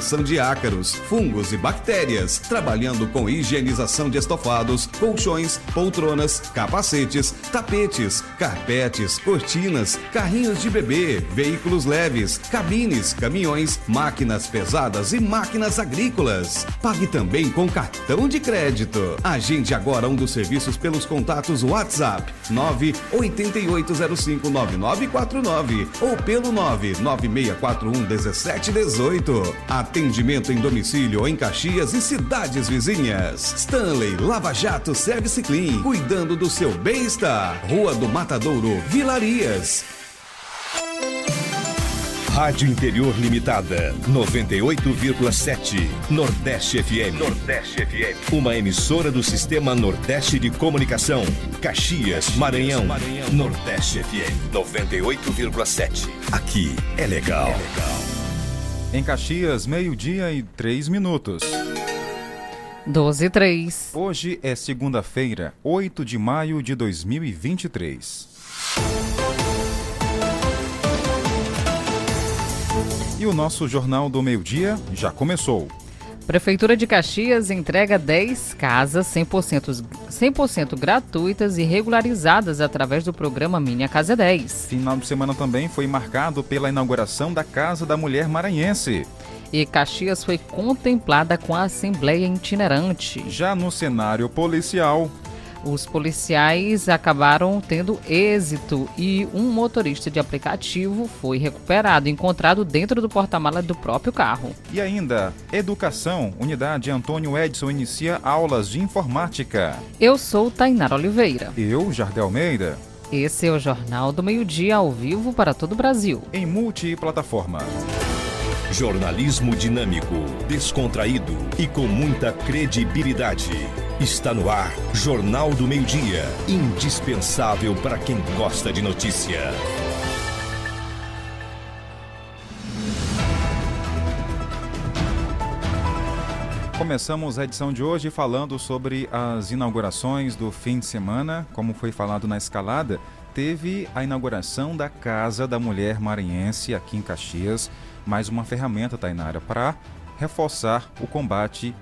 São de ácaros, fungos e bactérias, trabalhando com higienização de estofados, colchões, poltronas, capacetes, tapetes, carpetes, cortinas, carrinhos de bebê, veículos leves, cabines, caminhões, máquinas pesadas e máquinas agrícolas. Pague também com cartão de crédito. Agende agora um dos serviços pelos contatos WhatsApp 988059949 ou pelo 996411718. Atendimento em domicílio em Caxias e cidades vizinhas. Stanley Lava Jato Service Clean, cuidando do seu bem-estar. Rua do Matadouro, Vilarias. Rádio Interior Limitada, 98,7. Nordeste FM. Nordeste FM. Uma emissora do Sistema Nordeste de Comunicação. Caxias, Maranhão. Maranhão. Nordeste FM, 98,7. Aqui é legal. É legal. Em Caxias, meio-dia e três minutos. 12 e 3. Hoje é segunda-feira, 8 de maio de 2023. E o nosso Jornal do Meio-Dia já começou. Prefeitura de Caxias entrega 10 casas 100%, 100 gratuitas e regularizadas através do programa Minha Casa 10. Final de semana também foi marcado pela inauguração da Casa da Mulher Maranhense. E Caxias foi contemplada com a Assembleia Itinerante. Já no cenário policial, os policiais acabaram tendo êxito e um motorista de aplicativo foi recuperado, encontrado dentro do porta-mala do próprio carro. E ainda, educação, unidade Antônio Edson inicia aulas de informática. Eu sou Tainara Oliveira. Eu, Jardel Almeida. Esse é o Jornal do Meio-Dia ao vivo para todo o Brasil. Em multiplataforma. Jornalismo dinâmico, descontraído e com muita credibilidade. Está no ar Jornal do Meio-Dia, indispensável para quem gosta de notícia. Começamos a edição de hoje falando sobre as inaugurações do fim de semana. Como foi falado na escalada, teve a inauguração da Casa da Mulher Maranhense aqui em Caxias. Mais uma ferramenta, Tainara, para reforçar o combate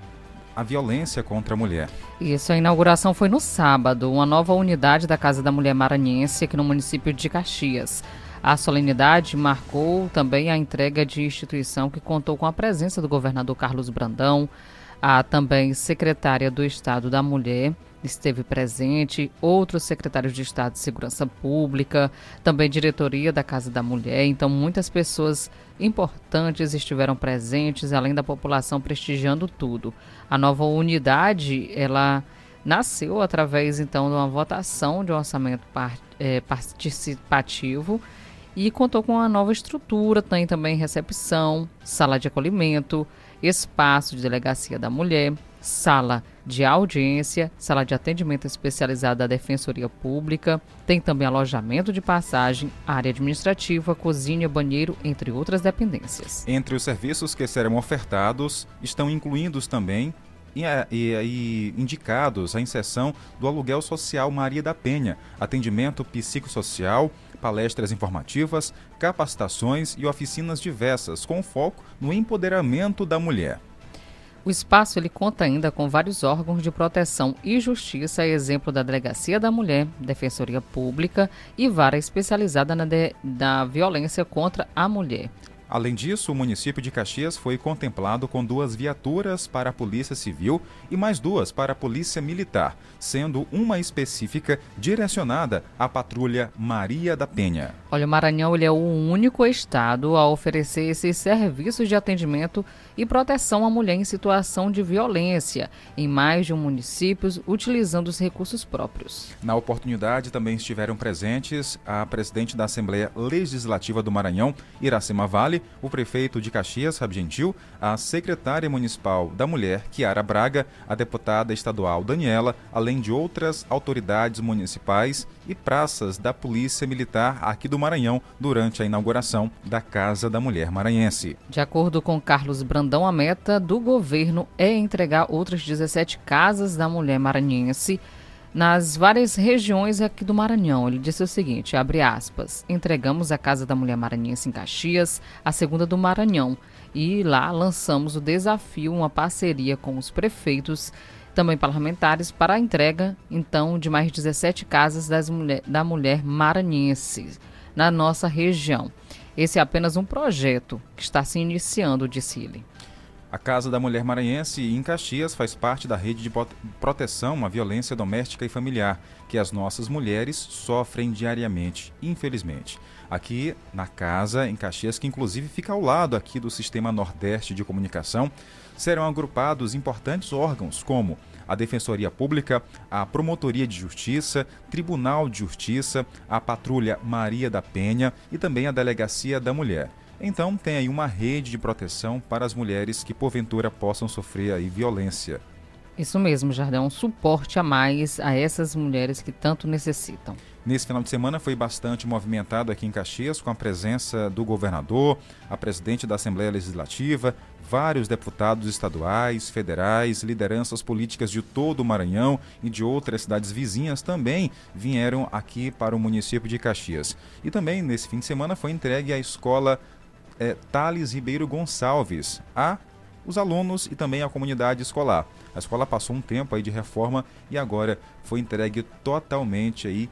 à violência contra a mulher. Isso, a inauguração foi no sábado, uma nova unidade da Casa da Mulher Maranhense aqui no município de Caxias. A solenidade marcou também a entrega de instituição que contou com a presença do governador Carlos Brandão, a também secretária do Estado da Mulher esteve presente, outros secretários de Estado de Segurança Pública, também diretoria da Casa da Mulher. Então, muitas pessoas importantes estiveram presentes, além da população prestigiando tudo. A nova unidade, ela nasceu através então de uma votação de um orçamento é, participativo e contou com uma nova estrutura, tem também recepção, sala de acolhimento, espaço de delegacia da mulher, sala de audiência, sala de atendimento especializada da Defensoria Pública, tem também alojamento de passagem, área administrativa, cozinha, banheiro, entre outras dependências. Entre os serviços que serão ofertados estão incluídos também e, e, e, indicados a inserção do aluguel social Maria da Penha, atendimento psicossocial, palestras informativas, capacitações e oficinas diversas, com foco no empoderamento da mulher. O espaço ele conta ainda com vários órgãos de proteção e justiça, exemplo da Delegacia da Mulher, Defensoria Pública e vara especializada na, de, na violência contra a mulher. Além disso, o município de Caxias foi contemplado com duas viaturas para a Polícia Civil e mais duas para a Polícia Militar, sendo uma específica direcionada à patrulha Maria da Penha. Olha, o Maranhão ele é o único estado a oferecer esses serviços de atendimento e proteção à mulher em situação de violência em mais de um município, utilizando os recursos próprios. Na oportunidade também estiveram presentes a presidente da Assembleia Legislativa do Maranhão, Iracema Vale, o prefeito de Caxias, Rabi a secretária municipal da Mulher, Kiara Braga, a deputada estadual Daniela, além de outras autoridades municipais e praças da Polícia Militar aqui do Maranhão durante a inauguração da Casa da Mulher Maranhense. De acordo com Carlos Brandão, a meta do governo é entregar outras 17 casas da mulher maranhense nas várias regiões aqui do Maranhão. Ele disse o seguinte, abre aspas, entregamos a Casa da Mulher Maranhense em Caxias, a segunda do Maranhão, e lá lançamos o desafio, uma parceria com os prefeitos, também parlamentares, para a entrega, então, de mais 17 casas das mulher, da mulher maranhense na nossa região. Esse é apenas um projeto que está se iniciando, disse ele. A Casa da Mulher Maranhense em Caxias faz parte da rede de proteção à violência doméstica e familiar que as nossas mulheres sofrem diariamente, infelizmente. Aqui na casa, em Caxias, que inclusive fica ao lado aqui do Sistema Nordeste de Comunicação, serão agrupados importantes órgãos como a Defensoria Pública, a Promotoria de Justiça, Tribunal de Justiça, a Patrulha Maria da Penha e também a Delegacia da Mulher. Então tem aí uma rede de proteção para as mulheres que porventura possam sofrer aí violência. Isso mesmo, Jardão, um suporte a mais a essas mulheres que tanto necessitam. Nesse final de semana foi bastante movimentado aqui em Caxias com a presença do governador, a presidente da Assembleia Legislativa, vários deputados estaduais, federais, lideranças políticas de todo o Maranhão e de outras cidades vizinhas também vieram aqui para o município de Caxias. E também nesse fim de semana foi entregue a escola é, Thales Ribeiro Gonçalves a os alunos e também a comunidade escolar. A escola passou um tempo aí de reforma e agora foi entregue totalmente aí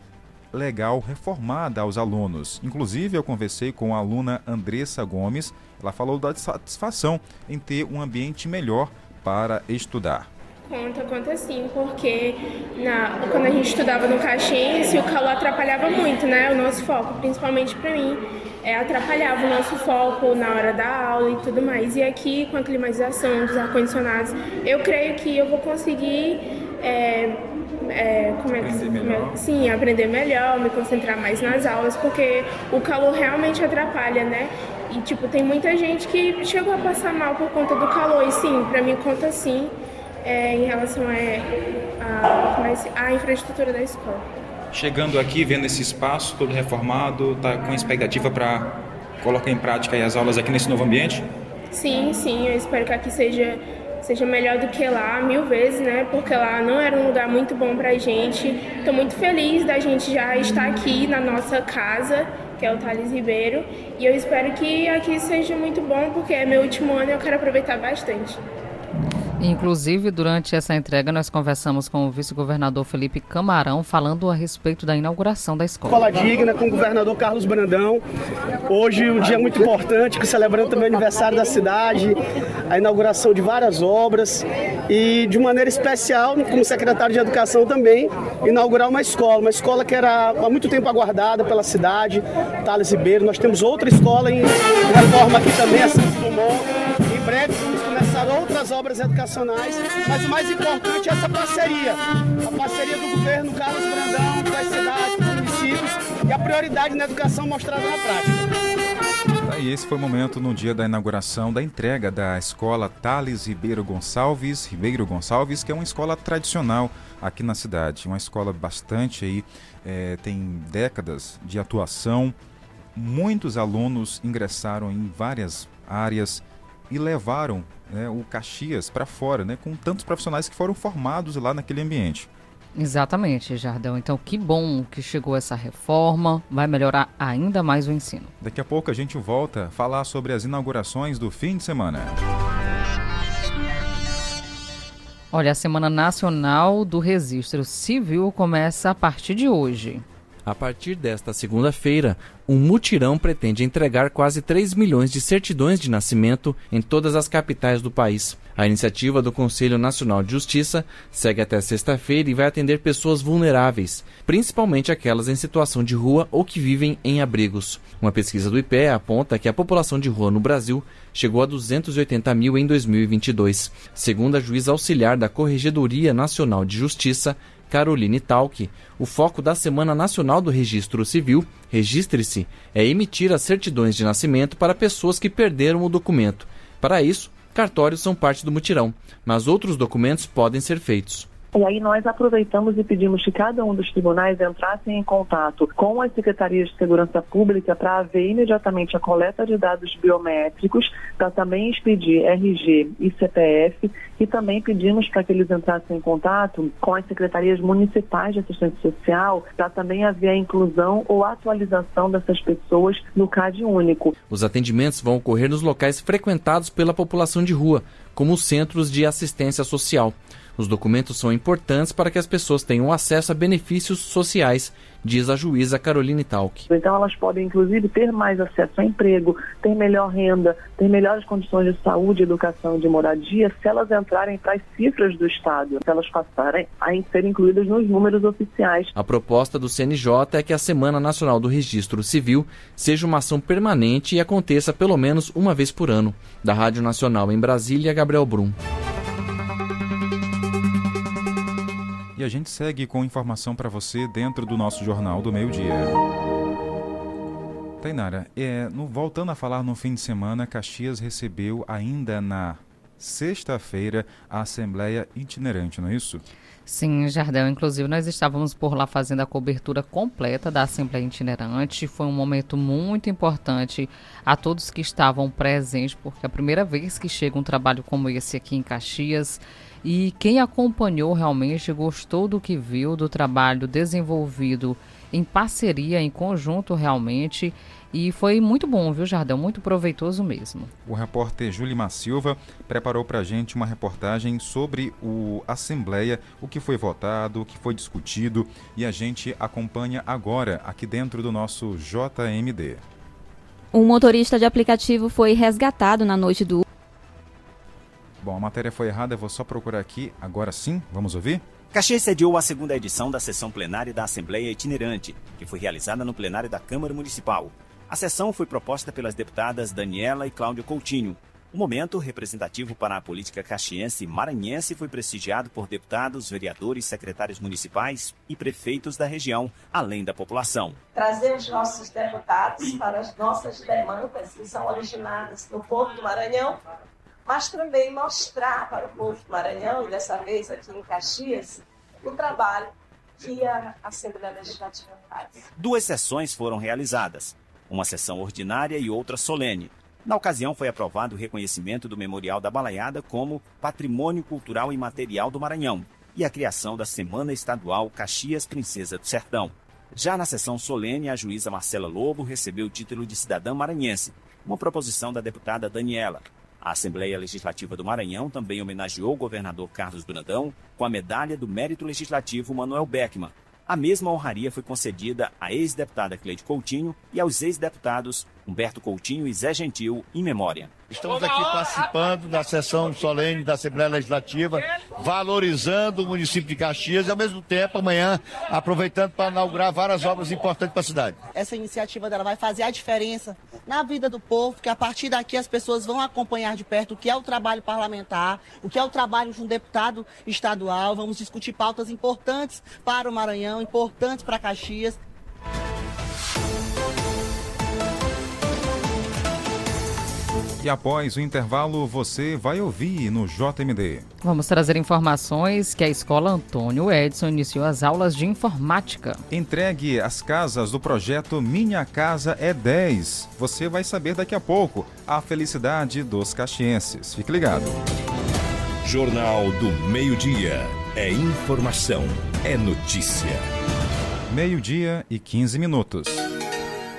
legal, reformada aos alunos. Inclusive, eu conversei com a aluna Andressa Gomes. Ela falou da satisfação em ter um ambiente melhor para estudar. Conta, conta sim, porque na, quando a gente estudava no Caxiense, o calor atrapalhava muito, né? O nosso foco, principalmente para mim, é, atrapalhava o nosso foco na hora da aula e tudo mais. E aqui, com a climatização dos ar-condicionados, eu creio que eu vou conseguir. É, é, como é que, aprender sim, aprender melhor, me concentrar mais nas aulas, porque o calor realmente atrapalha, né? E tipo, tem muita gente que chegou a passar mal por conta do calor, e sim, para mim conta sim é, em relação à infraestrutura da escola. Chegando aqui, vendo esse espaço todo reformado, está com expectativa para colocar em prática as aulas aqui nesse novo ambiente? Sim, sim, eu espero que aqui seja seja melhor do que lá mil vezes, né? Porque lá não era um lugar muito bom pra gente. Estou muito feliz da gente já estar aqui na nossa casa, que é o Thales Ribeiro, e eu espero que aqui seja muito bom, porque é meu último ano e eu quero aproveitar bastante. Inclusive, durante essa entrega, nós conversamos com o vice-governador Felipe Camarão, falando a respeito da inauguração da escola. Escola digna com o governador Carlos Brandão. Hoje, um dia muito importante, que celebrando também o aniversário da cidade, a inauguração de várias obras e, de maneira especial, como secretário de Educação também, inaugurar uma escola, uma escola que era há muito tempo aguardada pela cidade, Thales Ribeiro. Nós temos outra escola em reforma aqui também, a Santos Dumont. Em breve, vamos começar outras obras educacionais, mas o mais importante é essa parceria. A parceria do governo Carlos Brandão, das cidades, dos municípios e a prioridade na educação mostrada na prática. E esse foi o momento no dia da inauguração da entrega da escola Thales Ribeiro Gonçalves, Ribeiro Gonçalves, que é uma escola tradicional aqui na cidade, uma escola bastante aí é, tem décadas de atuação. Muitos alunos ingressaram em várias áreas e levaram né, o Caxias para fora, né, com tantos profissionais que foram formados lá naquele ambiente. Exatamente, Jardão. Então, que bom que chegou essa reforma, vai melhorar ainda mais o ensino. Daqui a pouco a gente volta a falar sobre as inaugurações do fim de semana. Olha, a Semana Nacional do Registro Civil começa a partir de hoje. A partir desta segunda-feira, um mutirão pretende entregar quase 3 milhões de certidões de nascimento em todas as capitais do país. A iniciativa do Conselho Nacional de Justiça segue até sexta-feira e vai atender pessoas vulneráveis, principalmente aquelas em situação de rua ou que vivem em abrigos. Uma pesquisa do IPE aponta que a população de rua no Brasil chegou a 280 mil em 2022. Segundo a juíza auxiliar da Corregedoria Nacional de Justiça, Caroline Talk, o foco da Semana Nacional do Registro Civil, Registre-se, é emitir as certidões de nascimento para pessoas que perderam o documento. Para isso, cartórios são parte do mutirão, mas outros documentos podem ser feitos. E aí nós aproveitamos e pedimos que cada um dos tribunais entrassem em contato com as secretarias de segurança pública para haver imediatamente a coleta de dados biométricos, para também expedir RG e CPF, e também pedimos para que eles entrassem em contato com as secretarias municipais de assistência social, para também haver a inclusão ou atualização dessas pessoas no CAD único. Os atendimentos vão ocorrer nos locais frequentados pela população de rua, como os centros de assistência social. Os documentos são importantes para que as pessoas tenham acesso a benefícios sociais, diz a juíza Caroline Talk. Então elas podem inclusive ter mais acesso a emprego, ter melhor renda, ter melhores condições de saúde, educação e de moradia se elas entrarem para as cifras do Estado, se elas passarem a ser incluídas nos números oficiais. A proposta do CNJ é que a Semana Nacional do Registro Civil seja uma ação permanente e aconteça pelo menos uma vez por ano. Da Rádio Nacional em Brasília, Gabriel Brum. E a gente segue com informação para você dentro do nosso Jornal do Meio Dia. Tainara, é, no, voltando a falar no fim de semana, Caxias recebeu ainda na sexta-feira a Assembleia Itinerante, não é isso? Sim, Jardel. Inclusive, nós estávamos por lá fazendo a cobertura completa da Assembleia Itinerante. Foi um momento muito importante a todos que estavam presentes, porque é a primeira vez que chega um trabalho como esse aqui em Caxias. E quem acompanhou realmente gostou do que viu, do trabalho desenvolvido em parceria, em conjunto realmente. E foi muito bom, viu, Jardel? Muito proveitoso mesmo. O repórter Julimar Silva preparou para a gente uma reportagem sobre o Assembleia, o que foi votado, o que foi discutido, e a gente acompanha agora aqui dentro do nosso JMD. Um motorista de aplicativo foi resgatado na noite do Bom, a matéria foi errada, eu vou só procurar aqui. Agora sim, vamos ouvir? Caxias sediou a segunda edição da sessão plenária da Assembleia Itinerante, que foi realizada no plenário da Câmara Municipal. A sessão foi proposta pelas deputadas Daniela e Cláudia Coutinho. O momento representativo para a política caxiense e maranhense foi prestigiado por deputados, vereadores, secretários municipais e prefeitos da região, além da população. Trazer os nossos deputados para as nossas demandas que são originadas no povo do Maranhão mas também mostrar para o povo do Maranhão, e dessa vez aqui em Caxias, o trabalho que a Assembleia Legislativa faz. Duas sessões foram realizadas, uma sessão ordinária e outra solene. Na ocasião, foi aprovado o reconhecimento do Memorial da Balaiada como Patrimônio Cultural e Material do Maranhão e a criação da Semana Estadual Caxias Princesa do Sertão. Já na sessão solene, a juíza Marcela Lobo recebeu o título de cidadã maranhense, uma proposição da deputada Daniela, a Assembleia Legislativa do Maranhão também homenageou o governador Carlos Brandão com a medalha do Mérito Legislativo Manuel Beckman. A mesma honraria foi concedida à ex-deputada Cleide Coutinho e aos ex-deputados Humberto Coutinho e Zé Gentil, em memória. Estamos aqui participando da sessão solene da Assembleia Legislativa, valorizando o município de Caxias e, ao mesmo tempo, amanhã, aproveitando para inaugurar várias obras importantes para a cidade. Essa iniciativa dela vai fazer a diferença na vida do povo, porque a partir daqui as pessoas vão acompanhar de perto o que é o trabalho parlamentar, o que é o trabalho de um deputado estadual. Vamos discutir pautas importantes para o Maranhão, importantes para Caxias. E após o intervalo, você vai ouvir no JMD. Vamos trazer informações que a escola Antônio Edson iniciou as aulas de informática. Entregue as casas do projeto Minha Casa é 10. Você vai saber daqui a pouco a felicidade dos caxienses. Fique ligado. Jornal do Meio-Dia. É informação, é notícia. Meio-dia e 15 minutos.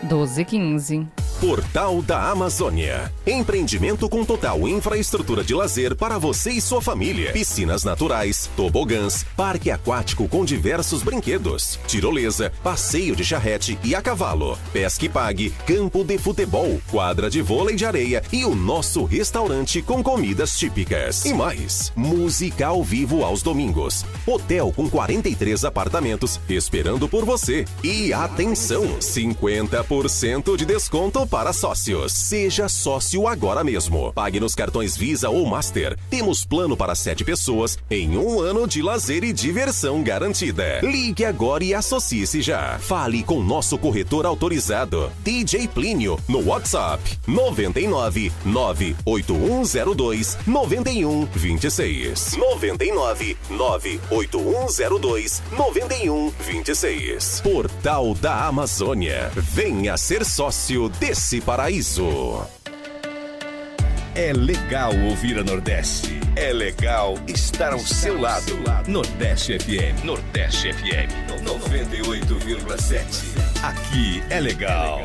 12 e 15. Portal da Amazônia. Empreendimento com total infraestrutura de lazer para você e sua família. Piscinas naturais, tobogãs, parque aquático com diversos brinquedos, tirolesa, passeio de charrete e a cavalo, pesca e pague, campo de futebol, quadra de vôlei de areia e o nosso restaurante com comidas típicas. E mais, música ao vivo aos domingos. Hotel com 43 apartamentos esperando por você. E atenção, 50% de desconto para sócios. Seja sócio agora mesmo. Pague nos cartões Visa ou Master. Temos plano para sete pessoas em um ano de lazer e diversão garantida. Ligue agora e associe-se já. Fale com nosso corretor autorizado, DJ Plínio, no WhatsApp 99 98102 9126. 99 98102 9126. Portal da Amazônia. Venha ser sócio desse paraíso. É legal ouvir a Nordeste. É legal estar ao seu lado. Nordeste FM. Nordeste FM. 98,7. Aqui é legal.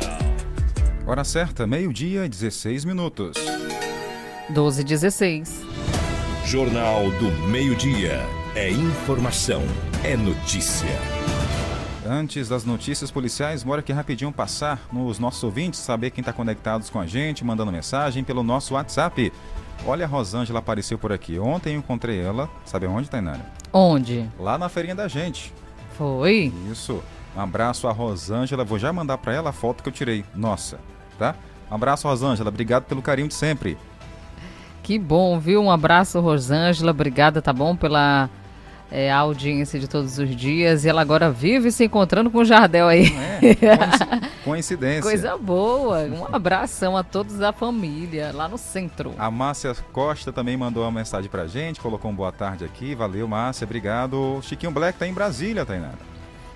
Hora certa, meio-dia, 16 minutos. 12 e 16. Jornal do Meio-Dia. É informação. É notícia. Antes das notícias policiais, bora aqui rapidinho passar nos nossos ouvintes, saber quem está conectados com a gente, mandando mensagem pelo nosso WhatsApp. Olha, a Rosângela apareceu por aqui. Ontem eu encontrei ela, sabe onde, Tainara? Onde? Lá na feirinha da gente. Foi? Isso. Um abraço a Rosângela. Vou já mandar para ela a foto que eu tirei. Nossa, tá? Um abraço, Rosângela. Obrigado pelo carinho de sempre. Que bom, viu? Um abraço, Rosângela. Obrigada, tá bom? Pela é, a audiência de todos os dias. E ela agora vive se encontrando com o Jardel aí. É, coincidência. Coisa boa. Um abração a todos da família, lá no centro. A Márcia Costa também mandou uma mensagem pra gente, colocou um boa tarde aqui. Valeu, Márcia. Obrigado. Chiquinho Black tá em Brasília, Tainara.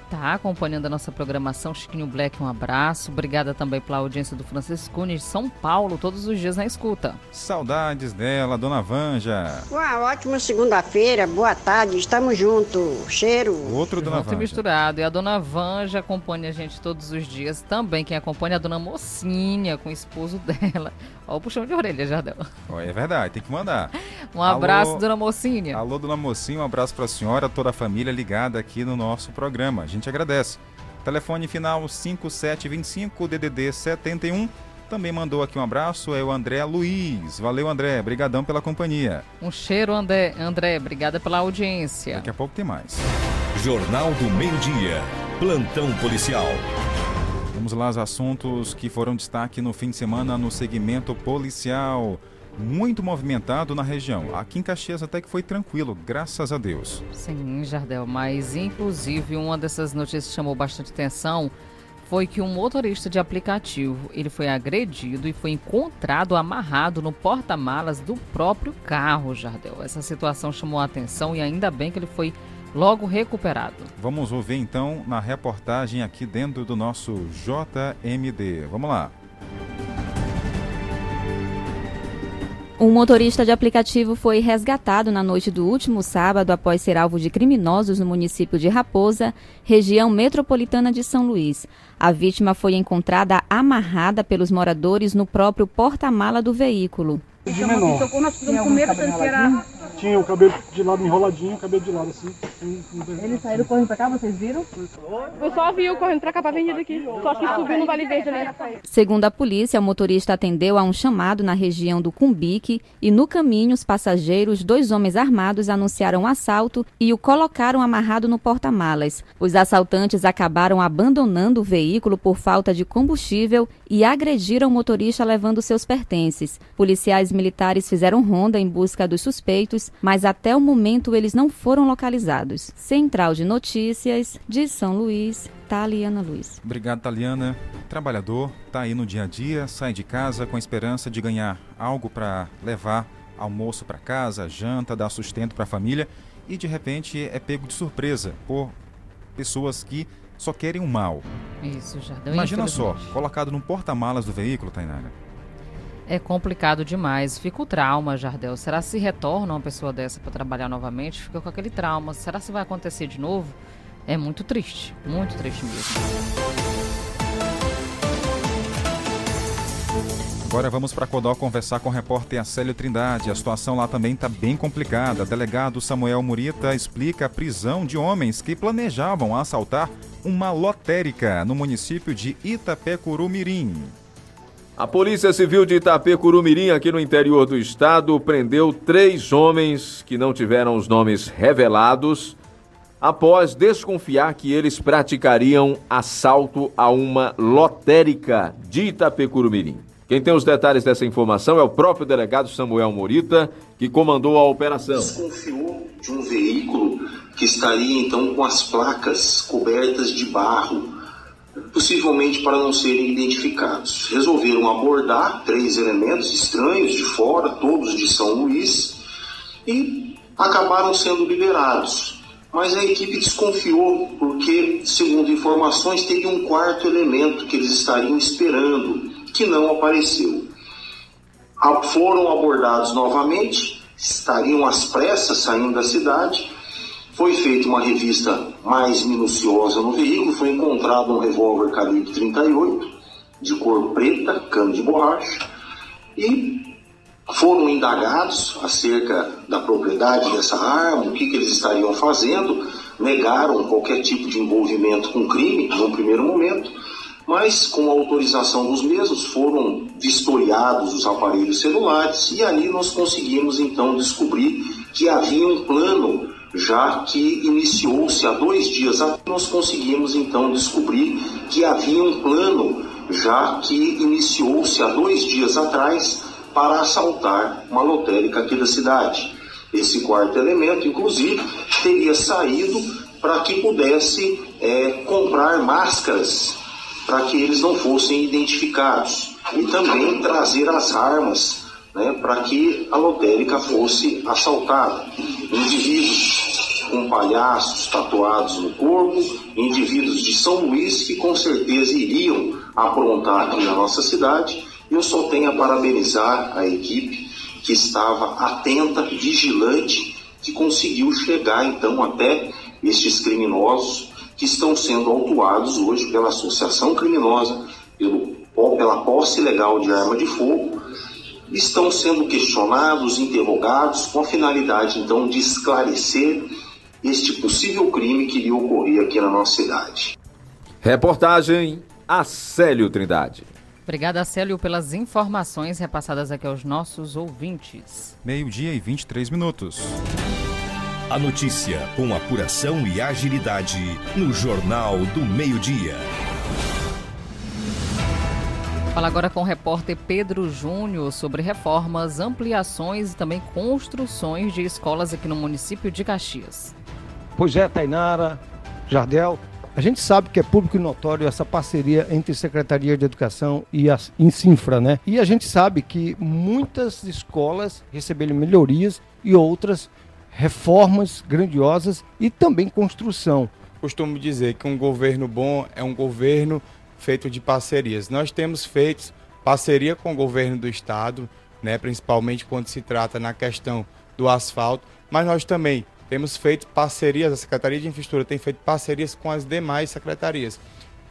Tá acompanhando a nossa programação. Chiquinho Black, um abraço. Obrigada também pela audiência do Francisco Nunes de São Paulo, todos os dias na escuta. Saudades dela, dona Vanja. Uma ótima segunda-feira, boa tarde, estamos juntos. Cheiro. Outro dona Junto e Vanja. misturado. E a dona Vanja acompanha a gente todos os dias. Também quem acompanha é a dona Mocinha, com o esposo dela. Ó o puxão de orelha, Jardel. Ó, É verdade, tem que mandar. Um abraço, Alô- dona Mocinha. Alô, dona Mocinha, um abraço pra senhora, toda a família ligada aqui no nosso programa. A gente agradece. Telefone final 5725 DDD 71. Também mandou aqui um abraço, é o André Luiz. Valeu, André. Brigadão pela companhia. Um cheiro, André. André, obrigada pela audiência. Daqui a pouco tem mais. Jornal do Meio-Dia. Plantão policial. Vamos lá aos assuntos que foram destaque no fim de semana no segmento policial. Muito movimentado na região. Aqui em Caxias até que foi tranquilo, graças a Deus. Sim, Jardel, mas inclusive uma dessas notícias que chamou bastante atenção foi que um motorista de aplicativo, ele foi agredido e foi encontrado amarrado no porta-malas do próprio carro, Jardel. Essa situação chamou a atenção e ainda bem que ele foi logo recuperado. Vamos ouvir então na reportagem aqui dentro do nosso JMD. Vamos lá. Um motorista de aplicativo foi resgatado na noite do último sábado após ser alvo de criminosos no município de Raposa, região metropolitana de São Luís. A vítima foi encontrada amarrada pelos moradores no próprio porta-mala do veículo. De menor. Tocou, nós ficamos com medo, que era... Tinha o cabelo de lado enroladinho, o cabelo de lado assim. Eles saíram correndo pra cá, vocês viram? Eu só vi o correndo pra cá, pra avenida aqui. Só que subiu no Vale Verde ali. Segundo a polícia, o motorista atendeu a um chamado na região do Cumbique e no caminho os passageiros, dois homens armados, anunciaram um assalto e o colocaram amarrado no porta-malas. Os assaltantes acabaram abandonando o veículo por falta de combustível e agrediram o motorista levando seus pertences. Policiais militares fizeram ronda em busca dos suspeitos, mas até o momento eles não foram localizados. Central de Notícias de São Luís, Taliana Luiz. Obrigado, Taliana. Trabalhador, tá aí no dia a dia, sai de casa com a esperança de ganhar algo para levar almoço para casa, janta, dar sustento para a família e de repente é pego de surpresa por pessoas que só querem o mal. Isso, Jardel. Imagina só, colocado no porta-malas do veículo, Tainara. É complicado demais. Fica o trauma, Jardel. Será se retorna uma pessoa dessa para trabalhar novamente? Fica com aquele trauma. Será se vai acontecer de novo? É muito triste. Muito triste mesmo. Agora vamos para Codó conversar com o repórter Acélio Trindade. A situação lá também está bem complicada. Delegado Samuel Murita explica a prisão de homens que planejavam assaltar uma lotérica no município de Itapecuru-Mirim. A Polícia Civil de Itapecuru-Mirim, aqui no interior do estado, prendeu três homens que não tiveram os nomes revelados após desconfiar que eles praticariam assalto a uma lotérica de Itapecurumirim. Quem tem os detalhes dessa informação é o próprio delegado Samuel Morita, que comandou a operação. Desconfiou de um veículo que estaria então com as placas cobertas de barro, possivelmente para não serem identificados. Resolveram abordar três elementos estranhos de fora, todos de São Luís, e acabaram sendo liberados. Mas a equipe desconfiou porque, segundo informações, teria um quarto elemento que eles estariam esperando, que não apareceu. Foram abordados novamente, estariam às pressas saindo da cidade. Foi feita uma revista mais minuciosa no veículo, foi encontrado um revólver calibre 38, de cor preta, cano de borracha, e foram indagados acerca da propriedade dessa arma, o que, que eles estariam fazendo, negaram qualquer tipo de envolvimento com crime no primeiro momento, mas com a autorização dos mesmos foram vistoriados os aparelhos celulares e ali nós conseguimos então descobrir que havia um plano já que iniciou-se há dois dias atrás, nós conseguimos então descobrir que havia um plano já que iniciou-se há dois dias atrás para assaltar uma lotérica aqui da cidade. Esse quarto elemento, inclusive, teria saído para que pudesse é, comprar máscaras para que eles não fossem identificados e também trazer as armas né, para que a lotérica fosse assaltada. Indivíduos com palhaços tatuados no corpo, indivíduos de São Luís que com certeza iriam aprontar aqui na nossa cidade. Eu só tenho a parabenizar a equipe que estava atenta, vigilante, que conseguiu chegar então até estes criminosos que estão sendo autuados hoje pela associação criminosa, pelo, pela posse ilegal de arma de fogo, estão sendo questionados, interrogados, com a finalidade então de esclarecer este possível crime que iria ocorrer aqui na nossa cidade. Reportagem Acélio Trindade. Obrigada, Célio, pelas informações repassadas aqui aos nossos ouvintes. Meio-dia e 23 minutos. A notícia com apuração e agilidade no Jornal do Meio-Dia. Fala agora com o repórter Pedro Júnior sobre reformas, ampliações e também construções de escolas aqui no município de Caxias. Pois é, Tainara, Jardel, a gente sabe que é público e notório essa parceria entre Secretaria de Educação e a Insinfra, né? E a gente sabe que muitas escolas receberam melhorias e outras reformas grandiosas e também construção. Costumo dizer que um governo bom é um governo feito de parcerias. Nós temos feito parceria com o governo do estado, né, principalmente quando se trata na questão do asfalto, mas nós também temos feito parcerias, a Secretaria de Infraestrutura tem feito parcerias com as demais secretarias.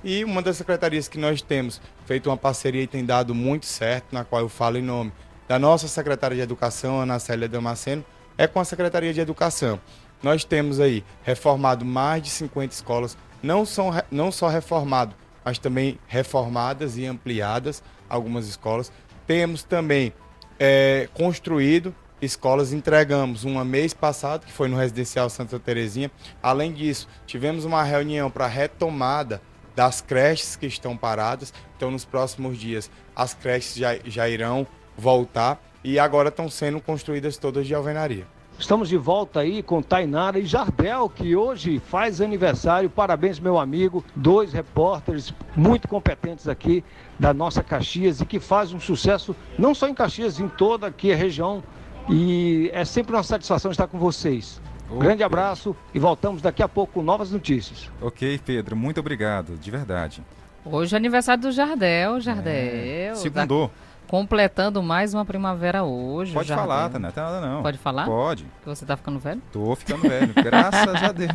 E uma das secretarias que nós temos feito uma parceria e tem dado muito certo, na qual eu falo em nome da nossa secretária de Educação, Ana Célia Damasceno, é com a Secretaria de Educação. Nós temos aí reformado mais de 50 escolas, não, são, não só reformado, mas também reformadas e ampliadas algumas escolas. Temos também é, construído escolas entregamos uma mês passado, que foi no Residencial Santa Terezinha. Além disso, tivemos uma reunião para retomada das creches que estão paradas. Então, nos próximos dias, as creches já, já irão voltar e agora estão sendo construídas todas de alvenaria. Estamos de volta aí com Tainara e Jardel, que hoje faz aniversário. Parabéns, meu amigo. Dois repórteres muito competentes aqui da nossa Caxias e que faz um sucesso não só em Caxias, em toda aqui a região e é sempre uma satisfação estar com vocês. Um grande abraço e voltamos daqui a pouco com novas notícias. Ok, Pedro, muito obrigado, de verdade. Hoje é aniversário do Jardel, Jardel. É, segundou. Tá completando mais uma primavera hoje. Pode Jardel. falar, tá, não tem nada não. Pode falar? Pode. Que você tá ficando velho? Tô ficando velho, graças a Deus.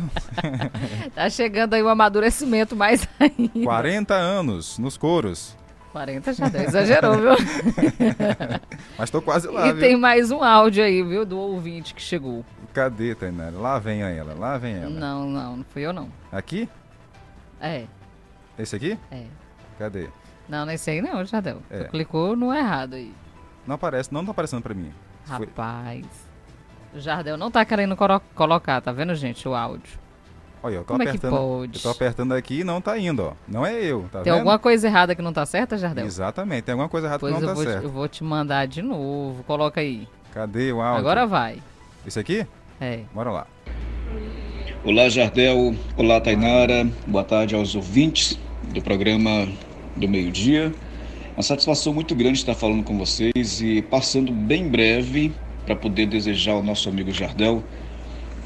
tá chegando aí o amadurecimento mais ainda. 40 anos nos coros. 40 já deu, exagerou, viu? Mas tô quase lá, E viu? tem mais um áudio aí, viu, do ouvinte que chegou. Cadê, Tainara? Lá vem ela, lá vem ela. Não, não, não fui eu não. Aqui? É. Esse aqui? É. Cadê? Não, nesse aí não, já deu. É. Clicou no errado aí. Não aparece, não tá aparecendo pra mim. Rapaz. O Jardel não tá querendo colocar, tá vendo, gente, o áudio. Olha, eu tô Como é que apertando. pode? Eu tô apertando aqui e não tá indo, ó. Não é eu, tá Tem vendo? alguma coisa errada que não tá certa, Jardel? Exatamente, tem alguma coisa errada Pois que não tá vou te, eu vou te mandar de novo. Coloca aí. Cadê o áudio? Agora vai. Esse aqui? É. Bora lá. Olá, Jardel. Olá, Tainara. Boa tarde aos ouvintes do programa do meio-dia. Uma satisfação muito grande estar falando com vocês e passando bem breve para poder desejar ao nosso amigo Jardel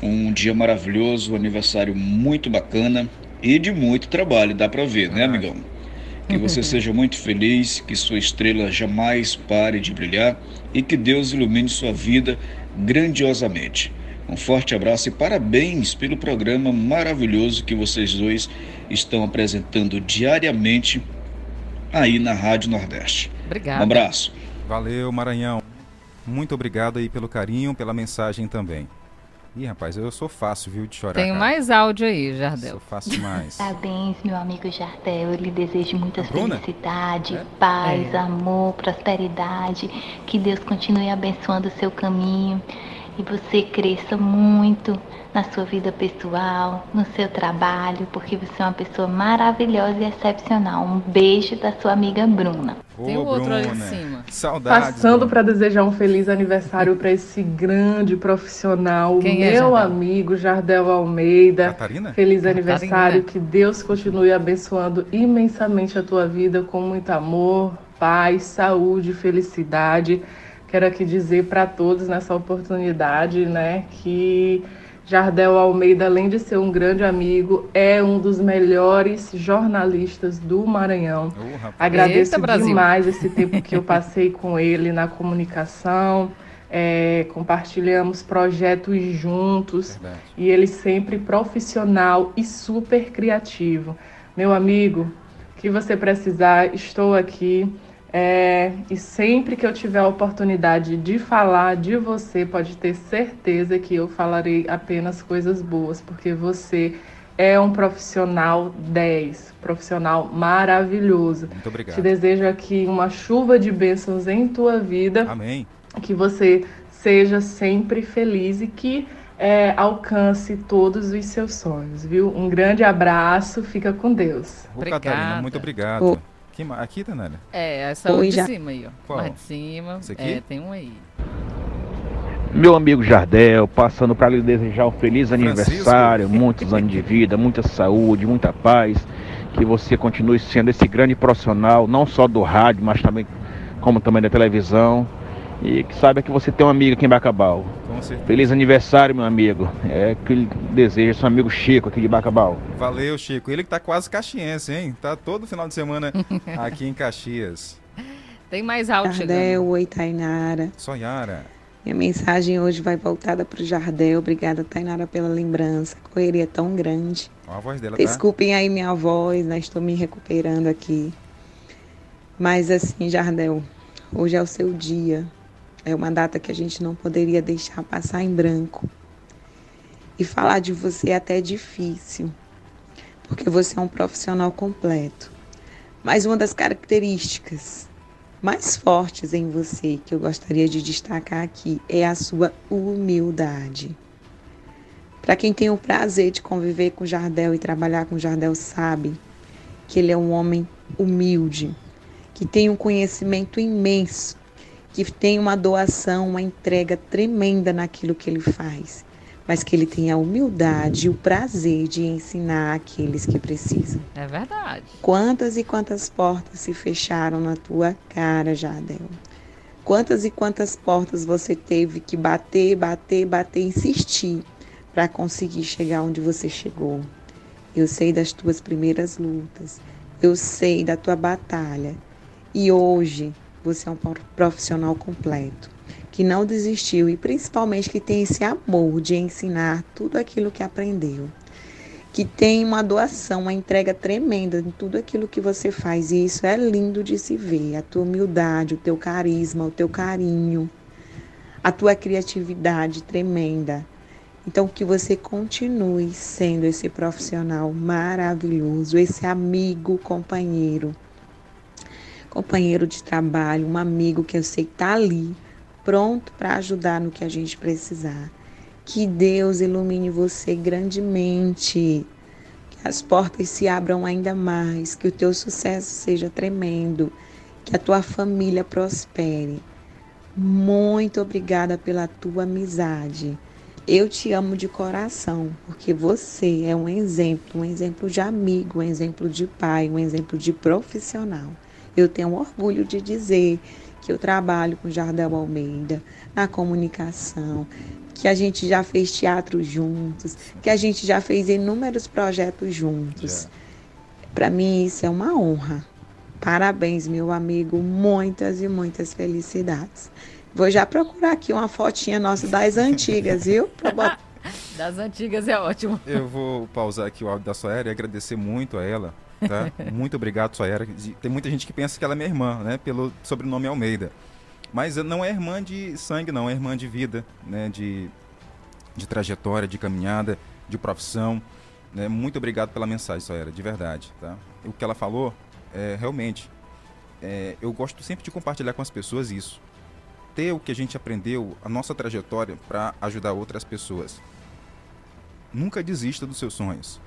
um dia maravilhoso, um aniversário muito bacana e de muito trabalho, dá para ver, né, amigão? Que você seja muito feliz, que sua estrela jamais pare de brilhar e que Deus ilumine sua vida grandiosamente. Um forte abraço e parabéns pelo programa maravilhoso que vocês dois estão apresentando diariamente aí na Rádio Nordeste. Obrigado. Um abraço. Valeu, Maranhão. Muito obrigado aí pelo carinho, pela mensagem também. Ih, rapaz, eu sou fácil, viu, de chorar. Tem cara. mais áudio aí, Jardel. Sou fácil mais. Parabéns, meu amigo Jardel. Eu lhe desejo muita Bruna? felicidade, paz, É. amor, prosperidade. Que Deus continue abençoando o seu caminho e você cresça muito na sua vida pessoal, no seu trabalho, porque você é uma pessoa maravilhosa e excepcional. Um beijo da sua amiga Bruna. Tem Ô, o outro ali em Bruna, cima. Saudades. Passando para desejar um feliz aniversário para esse grande profissional, Quem é, meu Jardel? amigo Jardel Almeida. Catarina? Feliz Catarina. aniversário, que Deus continue abençoando imensamente a tua vida com muito amor, paz, saúde, felicidade. Quero aqui dizer para todos nessa oportunidade, né, que Jardel Almeida, além de ser um grande amigo, é um dos melhores jornalistas do Maranhão. Agradeço Eita, demais esse tempo que eu passei com ele na comunicação. é, compartilhamos projetos juntos Verdade. e ele sempre profissional e super criativo. Meu amigo, que você precisar, estou aqui. É, e sempre que eu tiver a oportunidade de falar de você, pode ter certeza que eu falarei apenas coisas boas, porque você é um profissional 10, profissional maravilhoso. Muito obrigado. Te desejo aqui uma chuva de bênçãos em tua vida, Amém. que você seja sempre feliz e que é, alcance todos os seus sonhos, viu? Um grande abraço, fica com Deus. Ô, Obrigada. Catarina, muito obrigado. Ô. Ma- Aqui, Tanara? É, essa Oi, de já- cima aí, ó. Qual? Mais de cima. Esse aqui? É, tem um aí. Meu amigo Jardel, passando para lhe desejar um feliz Francisco. aniversário, muitos anos de vida, muita saúde, muita paz, que você continue sendo esse grande profissional, não só do rádio, mas também como também da televisão, e que saiba que você tem um amigo aqui em Bacabal. Com certeza. Feliz aniversário, meu amigo. É que ele deseja seu amigo Chico aqui de Bacabal. Valeu, Chico. Ele que tá quase caxiense, hein? Tá todo final de semana aqui em Caxias. Tem mais áudio Jardel, chegando. oi Tainara. Só Yara. Minha mensagem hoje vai voltada para o Jardel. Obrigada, Tainara, pela lembrança. Correria é tão grande. Ó, a voz dela tá. Desculpem aí minha voz, né? Estou me recuperando aqui. Mas assim, Jardel, hoje é o seu dia. É uma data que a gente não poderia deixar passar em branco. E falar de você é até difícil, porque você é um profissional completo. Mas uma das características mais fortes em você que eu gostaria de destacar aqui é a sua humildade. Para quem tem o prazer de conviver com Jardel e trabalhar com Jardel sabe que ele é um homem humilde, que tem um conhecimento imenso, que tem uma doação, uma entrega tremenda naquilo que ele faz, mas que ele tem a humildade e o prazer de ensinar aqueles que precisam. É verdade. Quantas e quantas portas se fecharam na tua cara, Jardel? Quantas e quantas portas você teve que bater, bater, bater, insistir para conseguir chegar onde você chegou? Eu sei das tuas primeiras lutas, eu sei da tua batalha. E hoje você é um profissional completo, que não desistiu e principalmente que tem esse amor de ensinar tudo aquilo que aprendeu que tem uma doação, uma entrega tremenda em tudo aquilo que você faz. E isso é lindo de se ver. A tua humildade, o teu carisma, o teu carinho, a tua criatividade tremenda. Então, que você continue sendo esse profissional maravilhoso, esse amigo, companheiro, companheiro de trabalho, um amigo que eu sei que está ali, pronto para ajudar no que a gente precisar. Que Deus ilumine você grandemente. Que as portas se abram ainda mais. Que o teu sucesso seja tremendo. Que a tua família prospere. Muito obrigada pela tua amizade. Eu te amo de coração, porque você é um exemplo, um exemplo de amigo, um exemplo de pai, um exemplo de profissional. Eu tenho orgulho de dizer que eu trabalho com Jardel Almeida na comunicação, que a gente já fez teatro juntos, que a gente já fez inúmeros projetos juntos. Para mim isso é uma honra. Parabéns, meu amigo, muitas e muitas felicidades. Vou já procurar aqui uma fotinha nossa das antigas, viu? Das antigas é ótimo. Eu vou pausar aqui o áudio da Soera e agradecer muito a ela. Tá? muito obrigado, Soera. Tem muita gente que pensa que ela é minha irmã, né? Pelo sobrenome Almeida. Mas não é irmã de sangue, não. É irmã de vida, né? De, de trajetória, de caminhada, de profissão. Né? Muito obrigado pela mensagem, Soera, de verdade. Tá? O que ela falou, é, realmente, é, eu gosto sempre de compartilhar com as pessoas isso ter o que a gente aprendeu, a nossa trajetória para ajudar outras pessoas. Nunca desista dos seus sonhos.